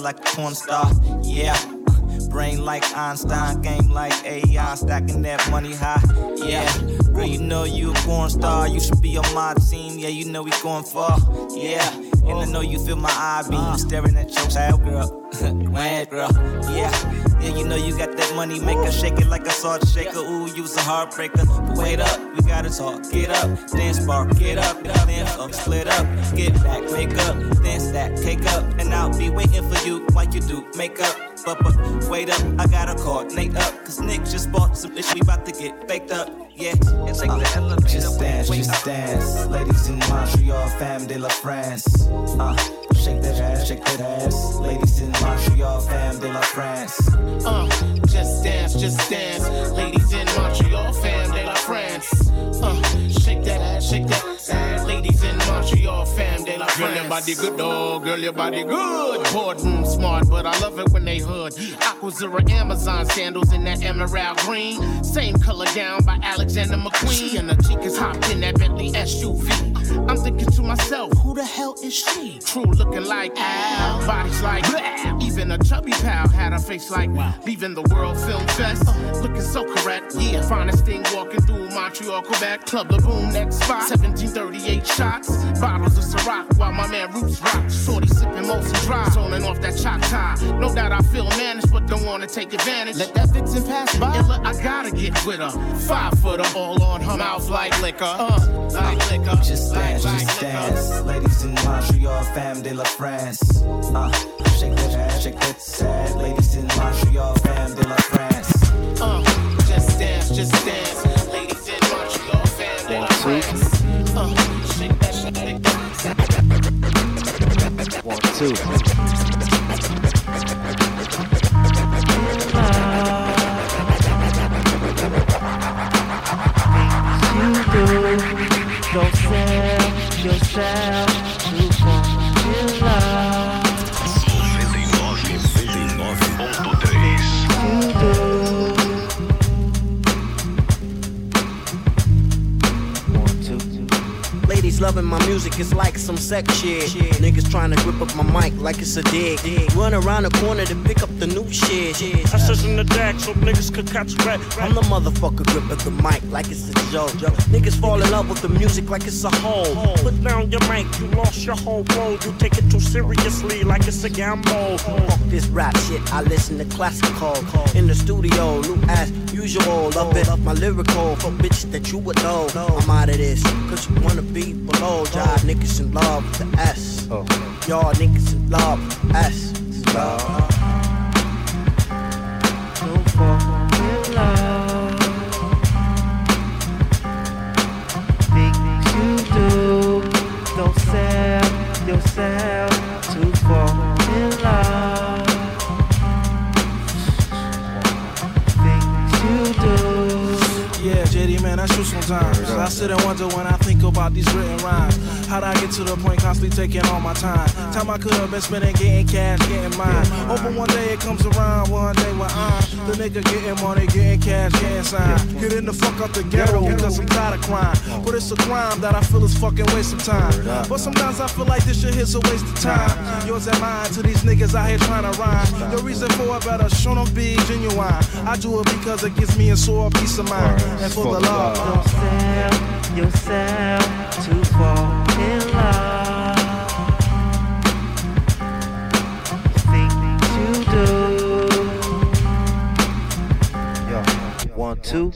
[SPEAKER 25] Like a porn star. Yeah. Brain like Einstein, game like AI, stacking that money high. Yeah, girl, you know you a porn star. You should be on my team. Yeah, you know we going far. Yeah, and I know you feel my eye beam. Uh-huh. Staring at your child, girl. Man, girl. Yeah, yeah, you know you got that money maker, shake it like a salt shaker. Ooh, you's a heartbreaker. But wait up, we gotta talk. Get up, dance bar, get up, dance up, split up, get back, make up, dance that, cake up, and I'll be waiting for you while you do makeup. But, but wait up, I gotta coordinate up, cause Nick just bought some ish, we about to get baked up. Yeah, and take the elevator. Just dance, just dance. Ladies in Montreal, fam de la France. Uh, shake that ass, shake that ass. Ladies in Montreal, fam de la France.
[SPEAKER 24] Uh, just dance, just dance. Ladies in Montreal, fam de la France. Uh, shake that shake that. Ladies in Montreal, fam they la France. Girl, your body good, dog. Girl, your body good. Boardroom smart, but I love it when they hood. Aquazzura Amazon sandals in that emerald green. Same color gown by Alexander McQueen. And the chicas hopped in that Bentley SUV. I'm thinking to myself, who the hell is she? True looking like Al, bodies like bleh. Even a chubby pal had a face like leaving the World Film Fest. Looking so correct, yeah. Finest thing walking through Montreal, Quebec. Club the boom, next spot. 1738 shots, bottles of Ciroc while my man Roots rock. Shorty sipping Molson Dry, zoning off that chop tie. No doubt I feel managed, but don't wanna take advantage. Let that vixen pass by. Illa, I gotta get with her. Five footer, all on her mouth like liquor. Uh, like liquor.
[SPEAKER 25] Just dance,
[SPEAKER 24] like,
[SPEAKER 25] just
[SPEAKER 24] like
[SPEAKER 25] dance. Ladies in Montreal, fam de la France. Uh, shake that ass, shake that sad. Ladies in Montreal, fam de la France.
[SPEAKER 24] Uh, just dance, just dance. That.
[SPEAKER 30] One, two.
[SPEAKER 31] You do yourself, yourself
[SPEAKER 30] loving my music, it's like some sex shit. Niggas trying to grip up my mic like it's a dick. dick. Run around the corner to pick up the new shit. I says in the deck so niggas could catch rat. I'm the motherfucker gripping the mic like it's a joke. Niggas fall in love with the music like it's a hole. Put down your mic, you lost your whole road. You take it too seriously like it's a gamble. Fuck this rap shit, I listen to classical. In the studio, new as usual. Love it, my lyrical. For bitches that you would know. I'm out of this, cause you wanna be below. Oh. Y'all niggas in love with the S. Y'all niggas in love with the S. Love.
[SPEAKER 31] you do. Don't sell yourself
[SPEAKER 32] True sometimes. I sit and wonder when I think about these written rhymes. How'd I get to the point constantly taking all my time? Time I could have been spending getting cash, getting mine. Hoping one day it comes around, one day when I'm the nigga getting money, getting cash, getting signed. Getting the fuck out the ghetto because I'm tired of crime. But it's a crime that I feel is fucking waste of time. But sometimes I feel like this shit is a waste of time. Yours and mine to these niggas out here trying to rhyme. The reason for it better show them be genuine. I do it because it gives me a sore peace of mind. And for the love.
[SPEAKER 31] Don't sell yourself to fall two.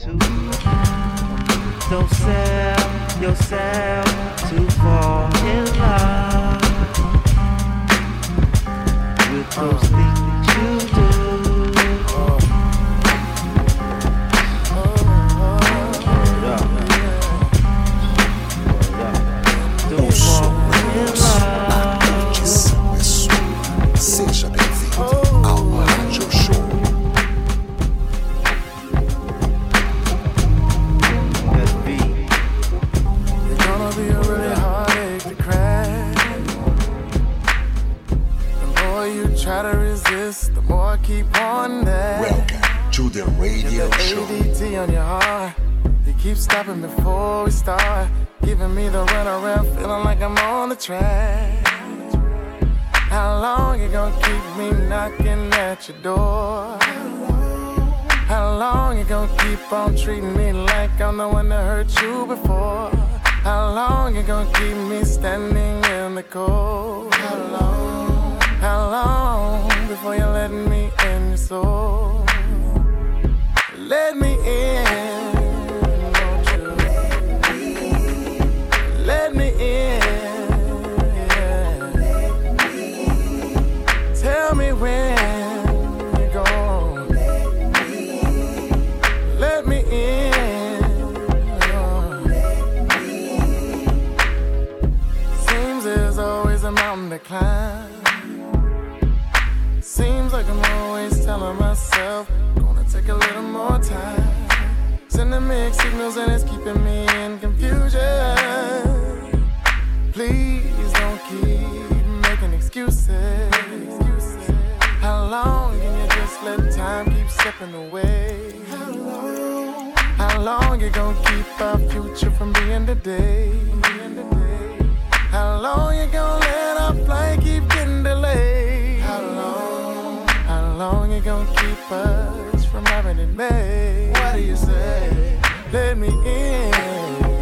[SPEAKER 31] Don't sell yourself to fall in love with those things
[SPEAKER 33] to the
[SPEAKER 4] radio show.
[SPEAKER 33] ADT on your heart. You keep stopping before we start. Giving me the runaround, feeling like I'm on the track. How long you gonna keep me knocking at your door? How long you gonna keep on treating me like I'm the one that hurt you before? How long you gonna keep me standing in the cold? How long? How long before you let me in your soul? Let me in? Let me in. yeah. Tell me when climb. Seems like I'm always telling myself, take a little more time. Sending mixed signals and it's keeping me in confusion. Please don't keep making excuses. How long can you just let time keep slipping away? How long you gonna keep our future from being today? How long you gonna let our flight keep getting delayed? How long? How long you gonna keep us from having it made? What do you say? Let me in.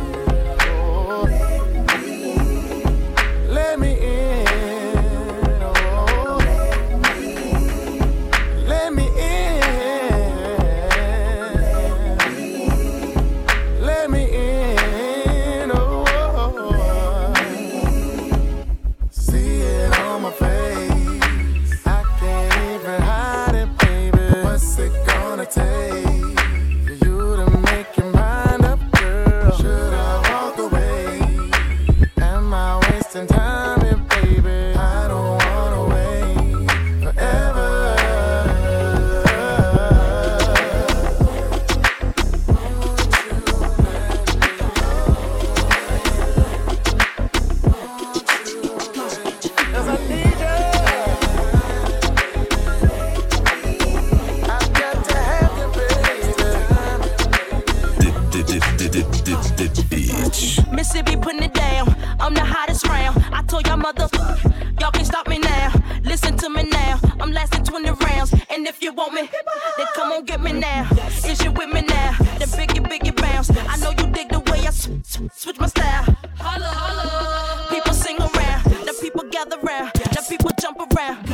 [SPEAKER 16] gather round. Now people jump around.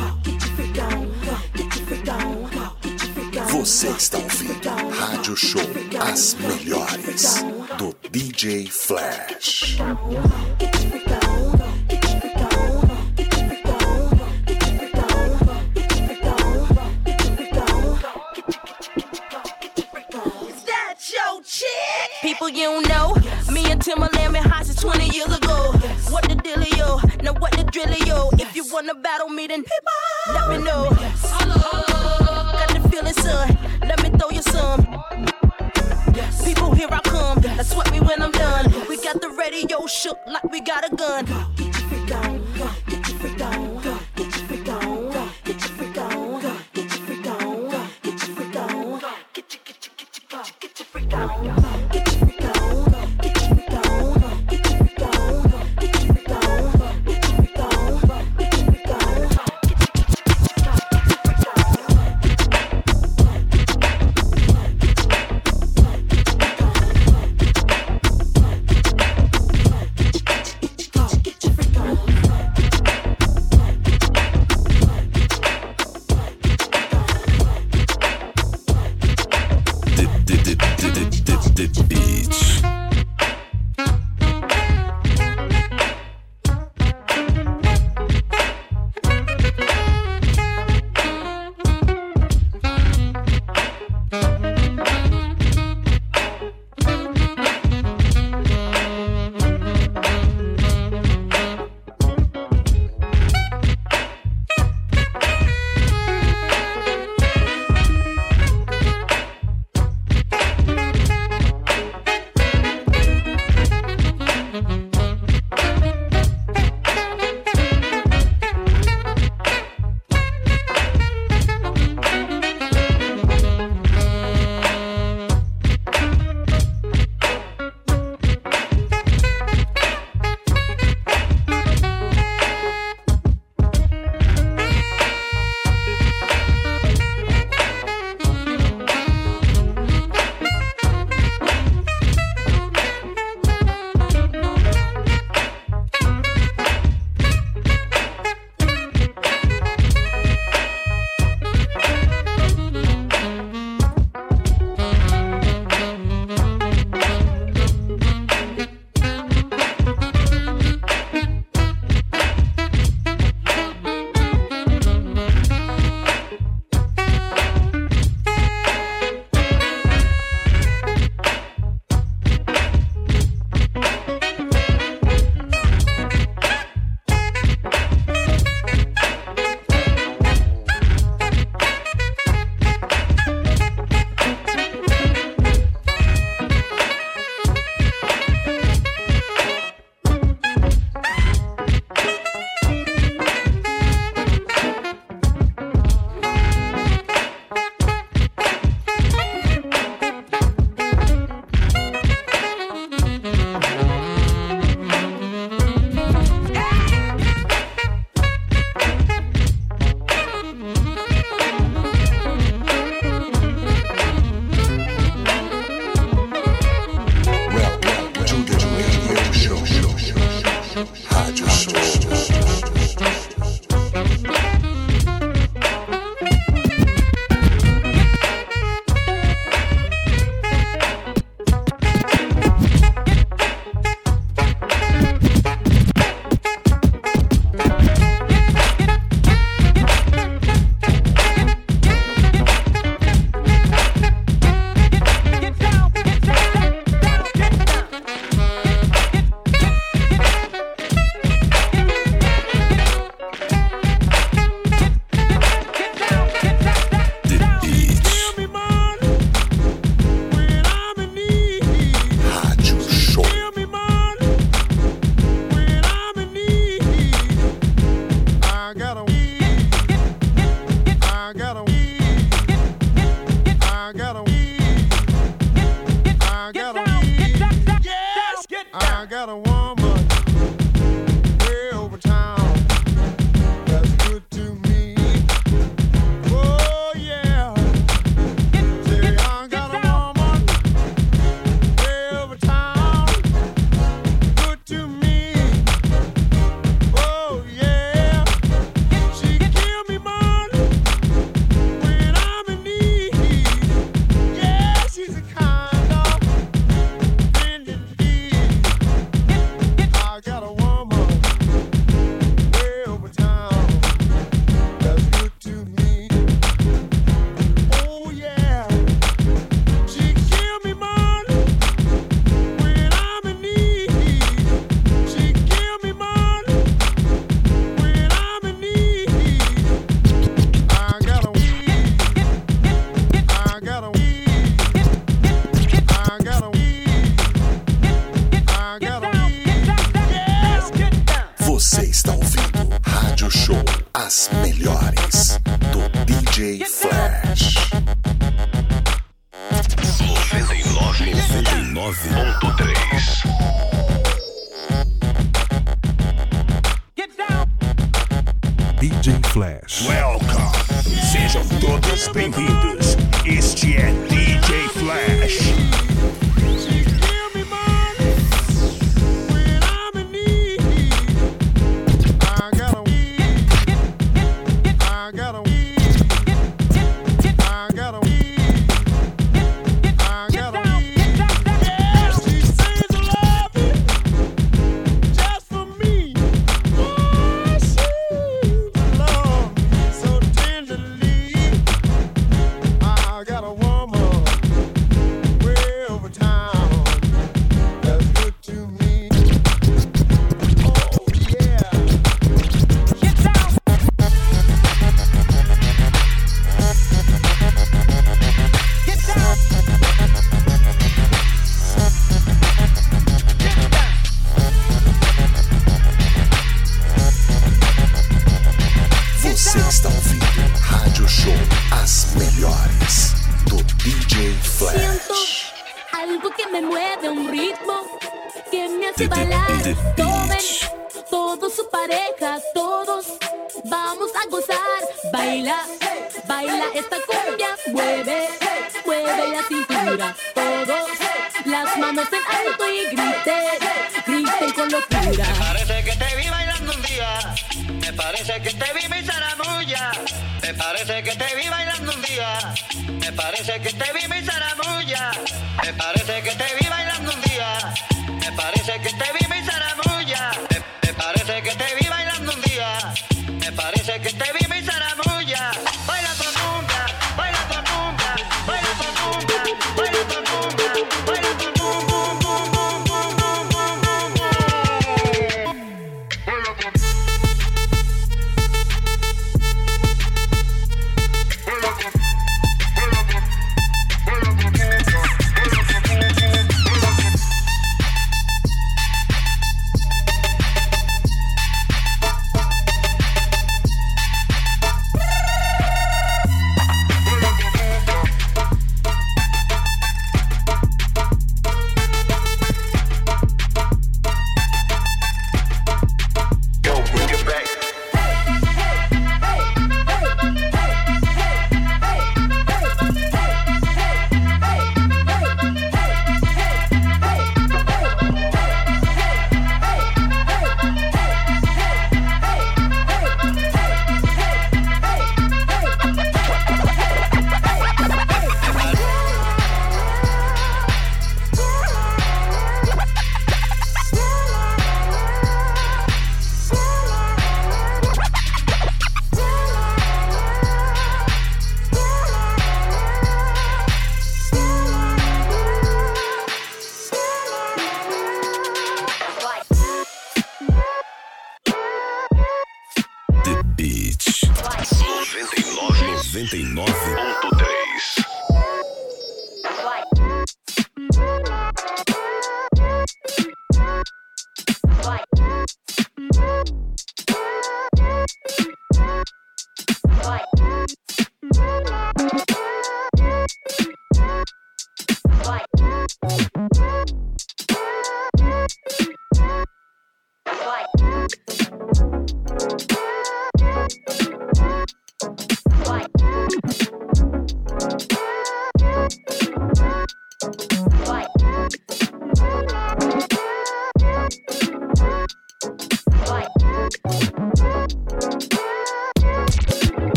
[SPEAKER 12] Você está ouvindo Rádio Show As Melhores do DJ Flash.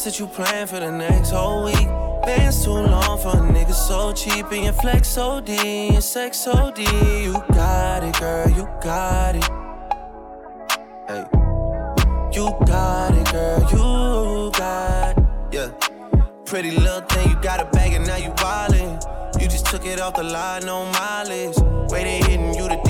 [SPEAKER 7] Trips that you plan for the next whole week. Bands too long for a nigga so cheap and your flex OD and sex OD. You got it, girl, you got it. Hey. You got it, girl, you got it. Yeah. Pretty little thing, you got a bag and now you wildin'. You just took it off the line, no mileage. Way they hitting you, violent.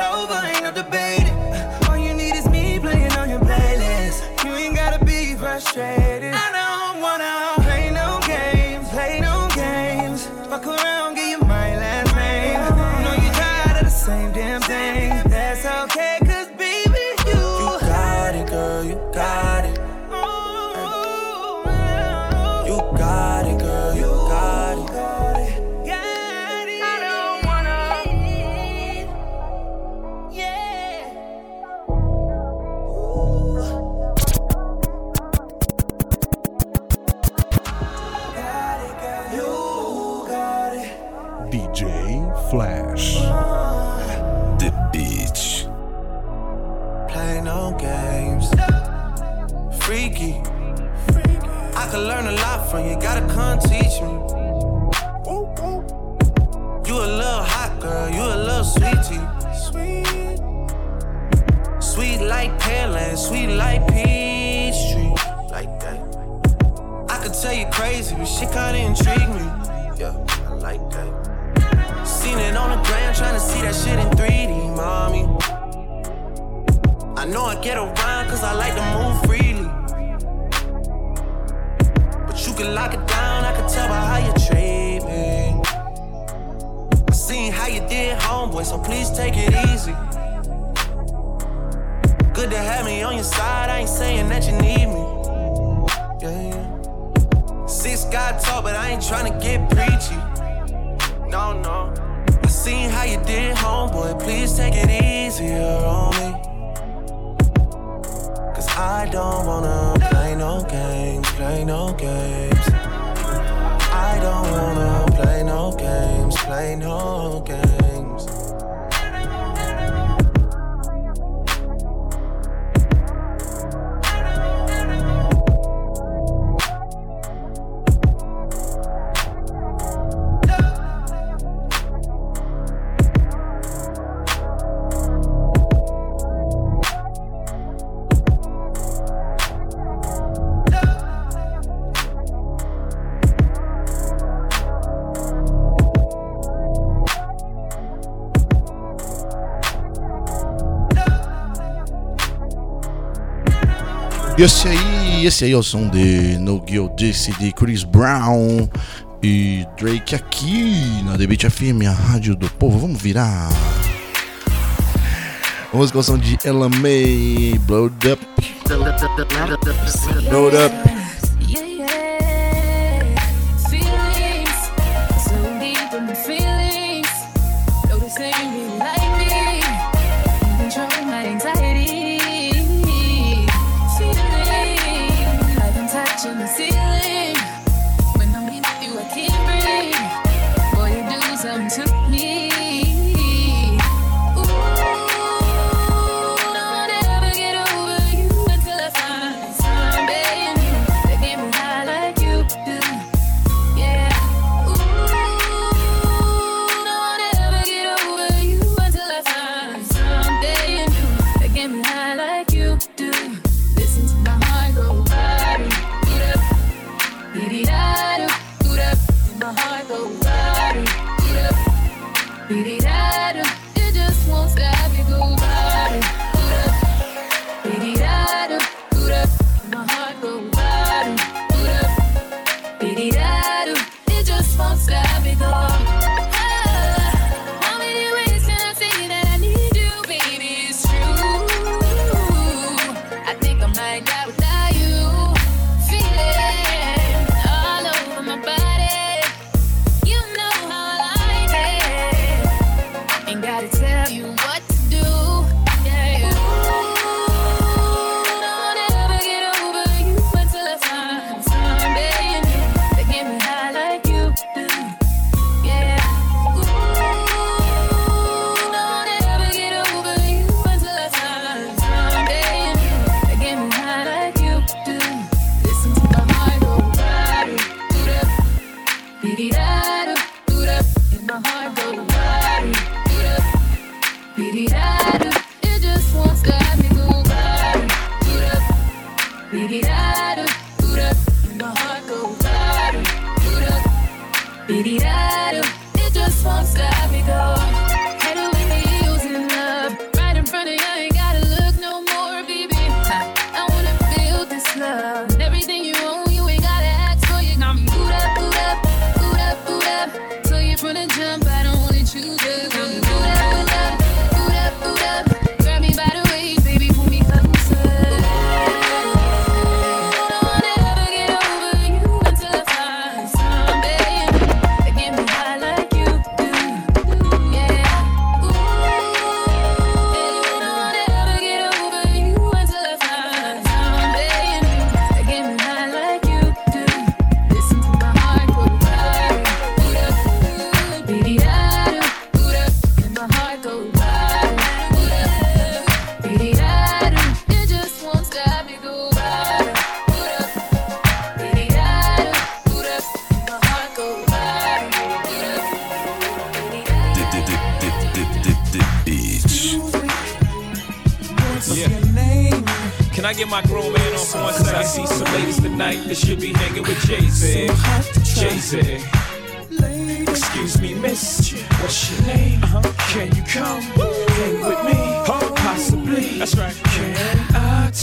[SPEAKER 29] Over, ain't no debating. All you need is me playing on your playlist. You ain't gotta be frustrated.
[SPEAKER 7] Sweet like Peachtree. Like that. I could tell you crazy, but shit kinda intrigue me. Yeah, I like that. Seen it on the gram, trying to see that shit in 3D, mommy. I know I get around cause I like to move freely. But you can lock it down, I can tell by how you treat me. I seen how you did, homeboy, so please take it easy. Good to have me on your side, I ain't saying that you need me. Yeah, yeah. Six God talk, but I ain't trying to get preachy. No, no. I seen how you did, homeboy, please take it easier on me. Cause I don't wanna play no games, play no games. I don't wanna play no games, play no games.
[SPEAKER 5] Esse aí é o som de No Gil Disse de Chris Brown e Drake aqui na The Beat FM, a rádio do povo. Vamos virar. Vamos com o som de Ella May, Blowed Up. Blowed
[SPEAKER 11] Up.
[SPEAKER 24] Get my grown man on for one second? I see some ladies tonight that should be hanging with Jay Z. Jay Z. Excuse me, miss. What's your name? Can you come hang with me? Possibly. That's right.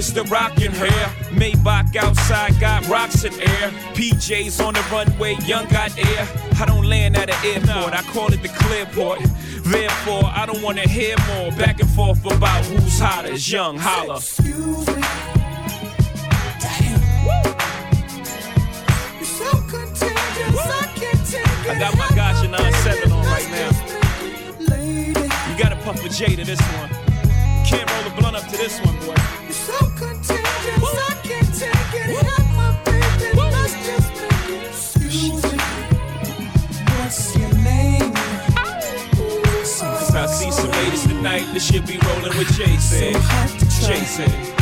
[SPEAKER 24] It's the Rocawear. Maybach outside got rocks in air. PJs on the runway, young got air. I don't land at an airport, I call it the clearport. Therefore, I don't wanna hear more back and forth about who's hotter. Young holla.
[SPEAKER 17] Excuse me. You're so contagious, I can't take it.
[SPEAKER 24] I got my Gotcha 97 on right now. You gotta puff a J to this one. Can't roll a blunt up to this one, boy.
[SPEAKER 17] You're so contagious, I can't take it. Have my baby, let's just make it. What's your name?
[SPEAKER 24] I see some ladies tonight, this shit be rolling with Jason.
[SPEAKER 17] So
[SPEAKER 27] Jason.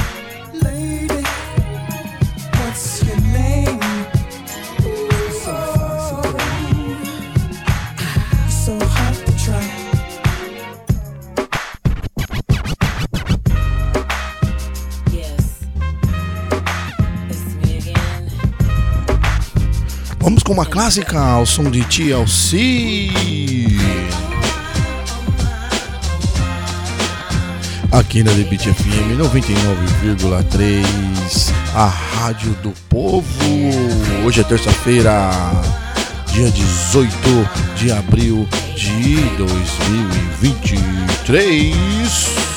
[SPEAKER 27] Com uma clássica ao som de TLC. Aqui na Beat FM 99,3, a rádio do povo. Hoje é terça-feira, dia 18 de abril de 2023.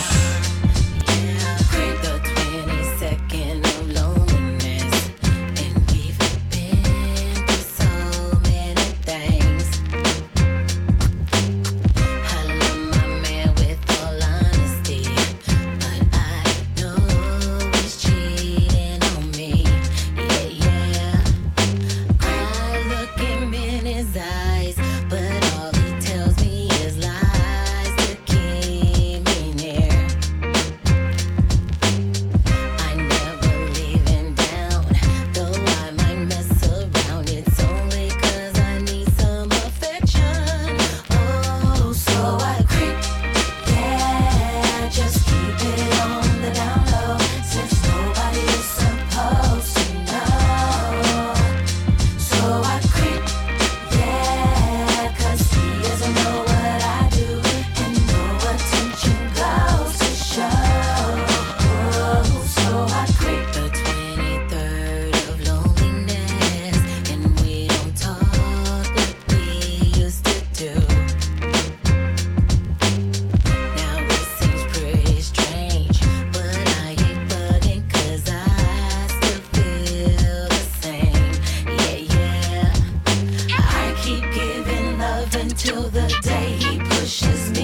[SPEAKER 16] Curtição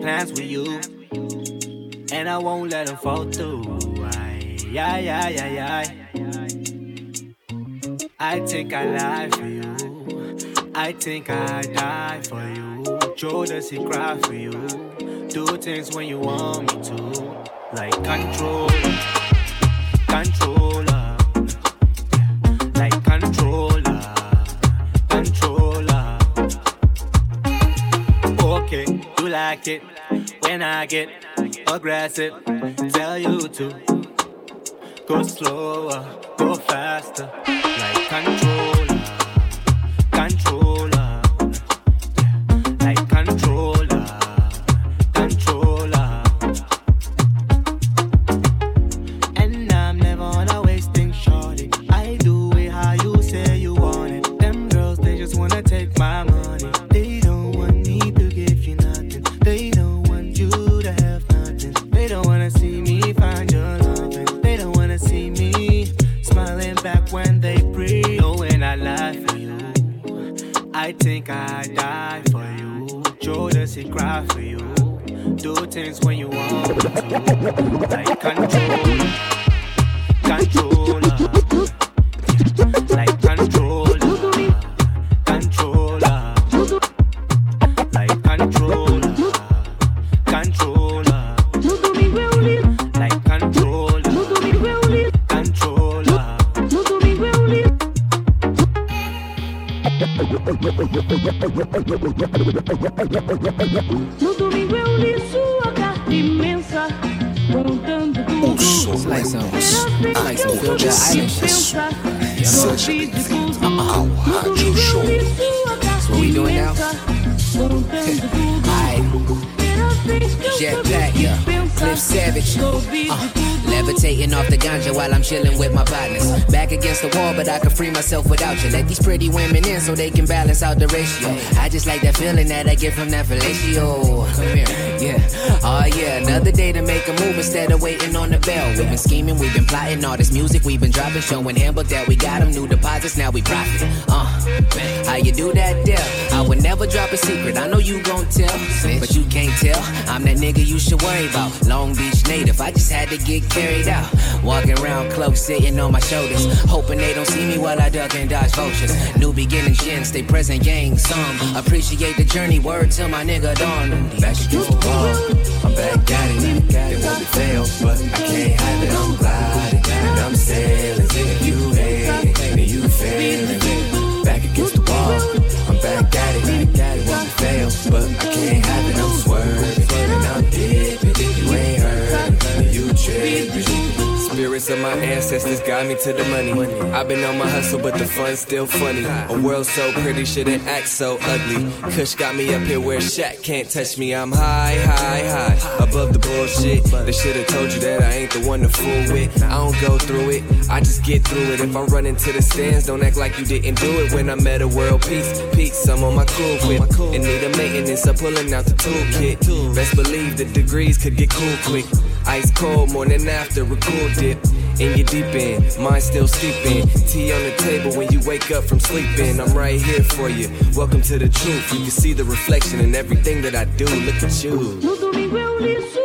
[SPEAKER 34] Plans with you, and I won't let them fall through. Ay, ay, ay, ay, ay. I think I lie for you. I think I die for you. Joe does he cry for you? Do things when you want me to, like control, like it when I get aggressive. Tell you to go slower, go faster, like controller, controller,
[SPEAKER 27] off the ganja while I'm chilling with my partners. Back against the wall, but I can free myself without you. Let these pretty women in so they can balance out the ratio. I just like that feeling that I get from that fellatio. Come here, yeah. Oh, yeah. Another day to make a move instead of waiting on the bell. We've been scheming, we've been plotting all this music we've been dropping. Showing handbook that we got them new deposits, now we profit. Uh, how you do that there? I would never drop a secret. I know you gon' tell, but you can't tell. I'm that nigga you should worry about. Long Beach native, I just had to get carried out. Walking around close, sitting on my shoulders. Hoping they don't see me while I duck and dodge vultures. New beginnings, yen, stay present, gang, some. Appreciate the journey, word to my nigga Don. Back against the wall, I'm back at it. It won't fail, but I can't have it. I'm gliding, and I'm sailing. You hate it, you failing
[SPEAKER 35] Of
[SPEAKER 11] my ancestors got me to the money. I've been on my hustle, but the fun's still funny. A world so pretty, shouldn't act so ugly. Kush got me up here where Shaq can't touch me. I'm high, high, high, above the bullshit. They should've told you that I ain't the one to fool with. I don't go through it, I just get through it. If I run into the stands, don't act like you didn't do it when I Metta World Peace. Peace, I'm on my cool whip. In need a maintenance, I'm pulling out the toolkit. Best believe the degrees could get cool quick. Ice cold, morning after a cool dip. In your deep end, mind still sleeping. Tea on the table when you wake up from sleeping. I'm right here for you. Welcome to the truth. You can see the reflection in everything that I do. Look at you.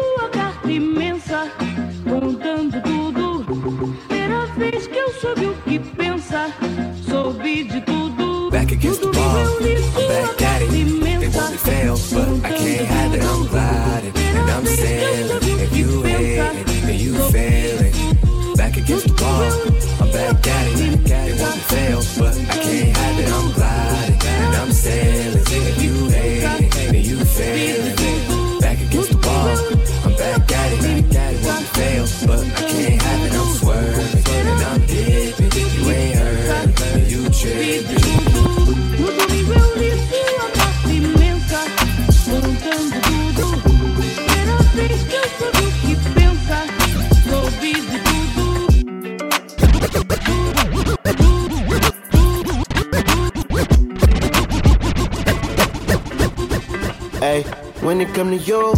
[SPEAKER 11] You,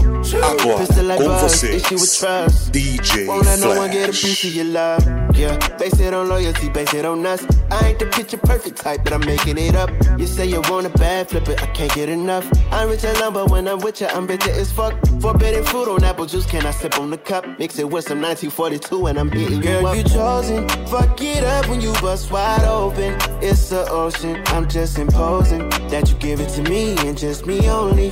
[SPEAKER 16] Agora,
[SPEAKER 9] pistol like
[SPEAKER 16] com
[SPEAKER 9] buzz,
[SPEAKER 16] vocês,
[SPEAKER 9] issue with trust.
[SPEAKER 16] DJ
[SPEAKER 9] Won't let no one get a piece of your love. Yeah, base it on loyalty, base it on us. I ain't the picture perfect type, but I'm making it up. You say you want a bad flip it, I can't get enough. I'm rich alone, but when I'm with you, I'm bitter as fuck. Forbidden fruit on apple juice, can I sip on the cup? Mix it with some 1942 and I'm hitting you
[SPEAKER 22] Girl,
[SPEAKER 9] up.
[SPEAKER 22] you chosen. Fuck it up when you bust wide open. It's the ocean. I'm just imposing that you give it to me and just me only.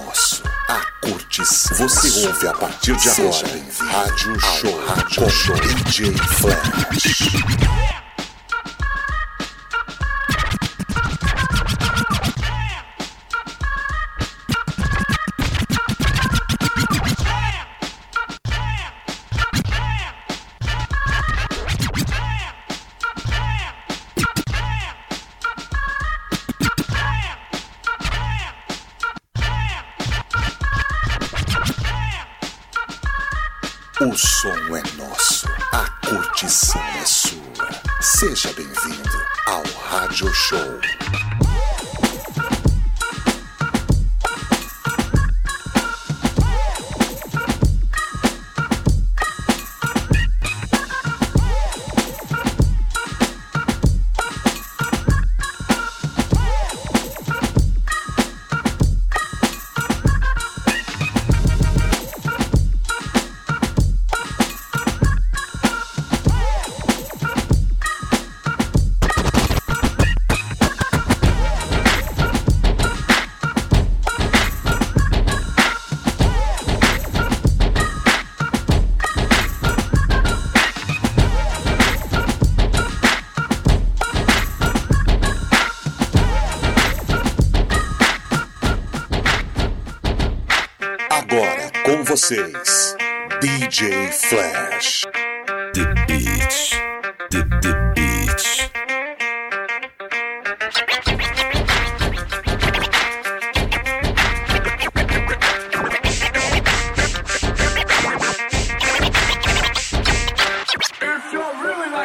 [SPEAKER 16] A curtição. Você ouve a partir de agora. Rádio Show. Rádio Show. DJ Flash.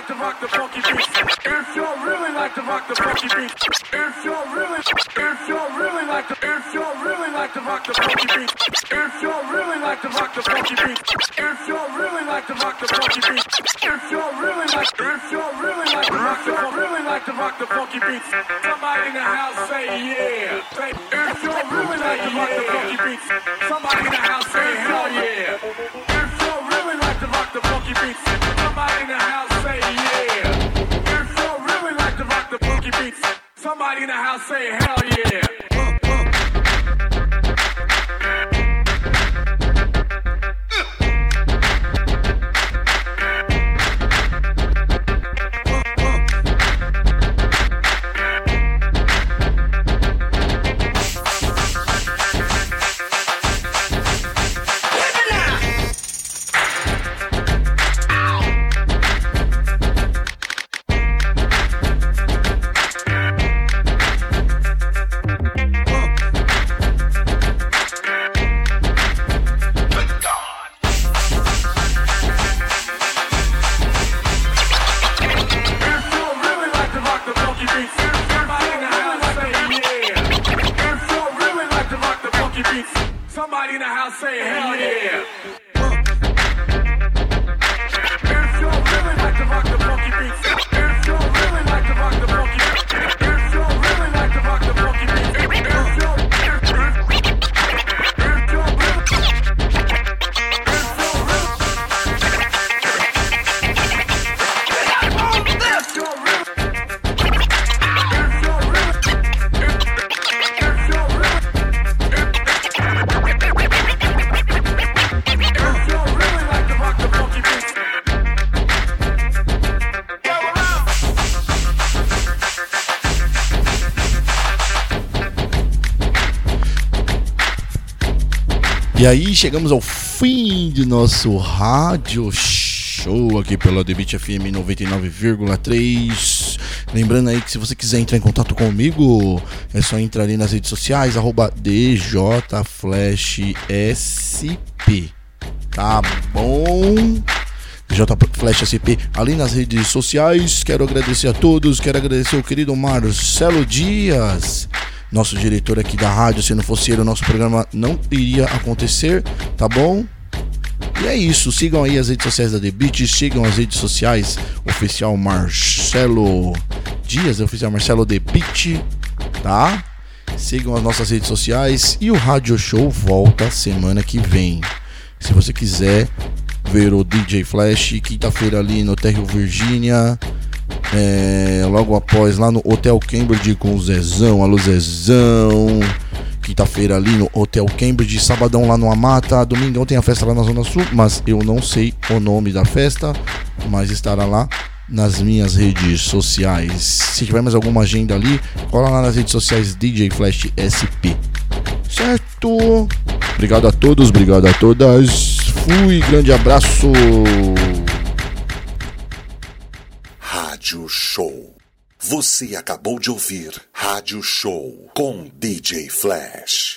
[SPEAKER 36] like to rock the funky beat, if y'all really like to rock the funky beat, if y'all really, if y'all really like to, if y'all really like to rock the funky beat, if y'all really like to rock the funky beat, if y'all really like to rock the funky beat, if y'all really like, if y'all really like to rock the, really like to rock the funky beat, somebody in the house say yeah. If y'all really like to rock the funky beat, somebody in the house. In the house say hell yeah.
[SPEAKER 5] E aí chegamos ao fim de nosso rádio show aqui pela Debit FM 99,3. Lembrando aí que se você quiser entrar em contato comigo, é só entrar ali nas redes sociais, arroba DJFlashSP. Tá bom? JFlashSP ali nas redes sociais. Quero agradecer a todos, quero agradecer o querido Marcelo Dias nosso diretor aqui da rádio. Se não fosse ele, o nosso programa não iria acontecer, tá bom? E é isso. Sigam aí as redes sociais da The Beat, sigam as redes sociais oficial Marcelo Dias, oficial Marcelo The Beat, tá? Sigam as nossas redes sociais e o Rádio Show volta semana que vem. Se você quiser ver o DJ Flash, quinta-feira ali no Terrio Virgínia. É, logo após lá no Hotel Cambridge com o Zezão, alô Zezão. Quinta-feira ali no Hotel Cambridge, sabadão lá no Amata, domingão tem a festa lá na Zona Sul, mas eu não sei o nome da festa, mas estará lá nas minhas redes sociais. Se tiver mais alguma agenda ali, cola lá nas redes sociais DJ Flash SP. Certo? Obrigado a todos, obrigado a todas. Fui, grande abraço.
[SPEAKER 16] Você acabou de ouvir Rádio Show com DJ Flash.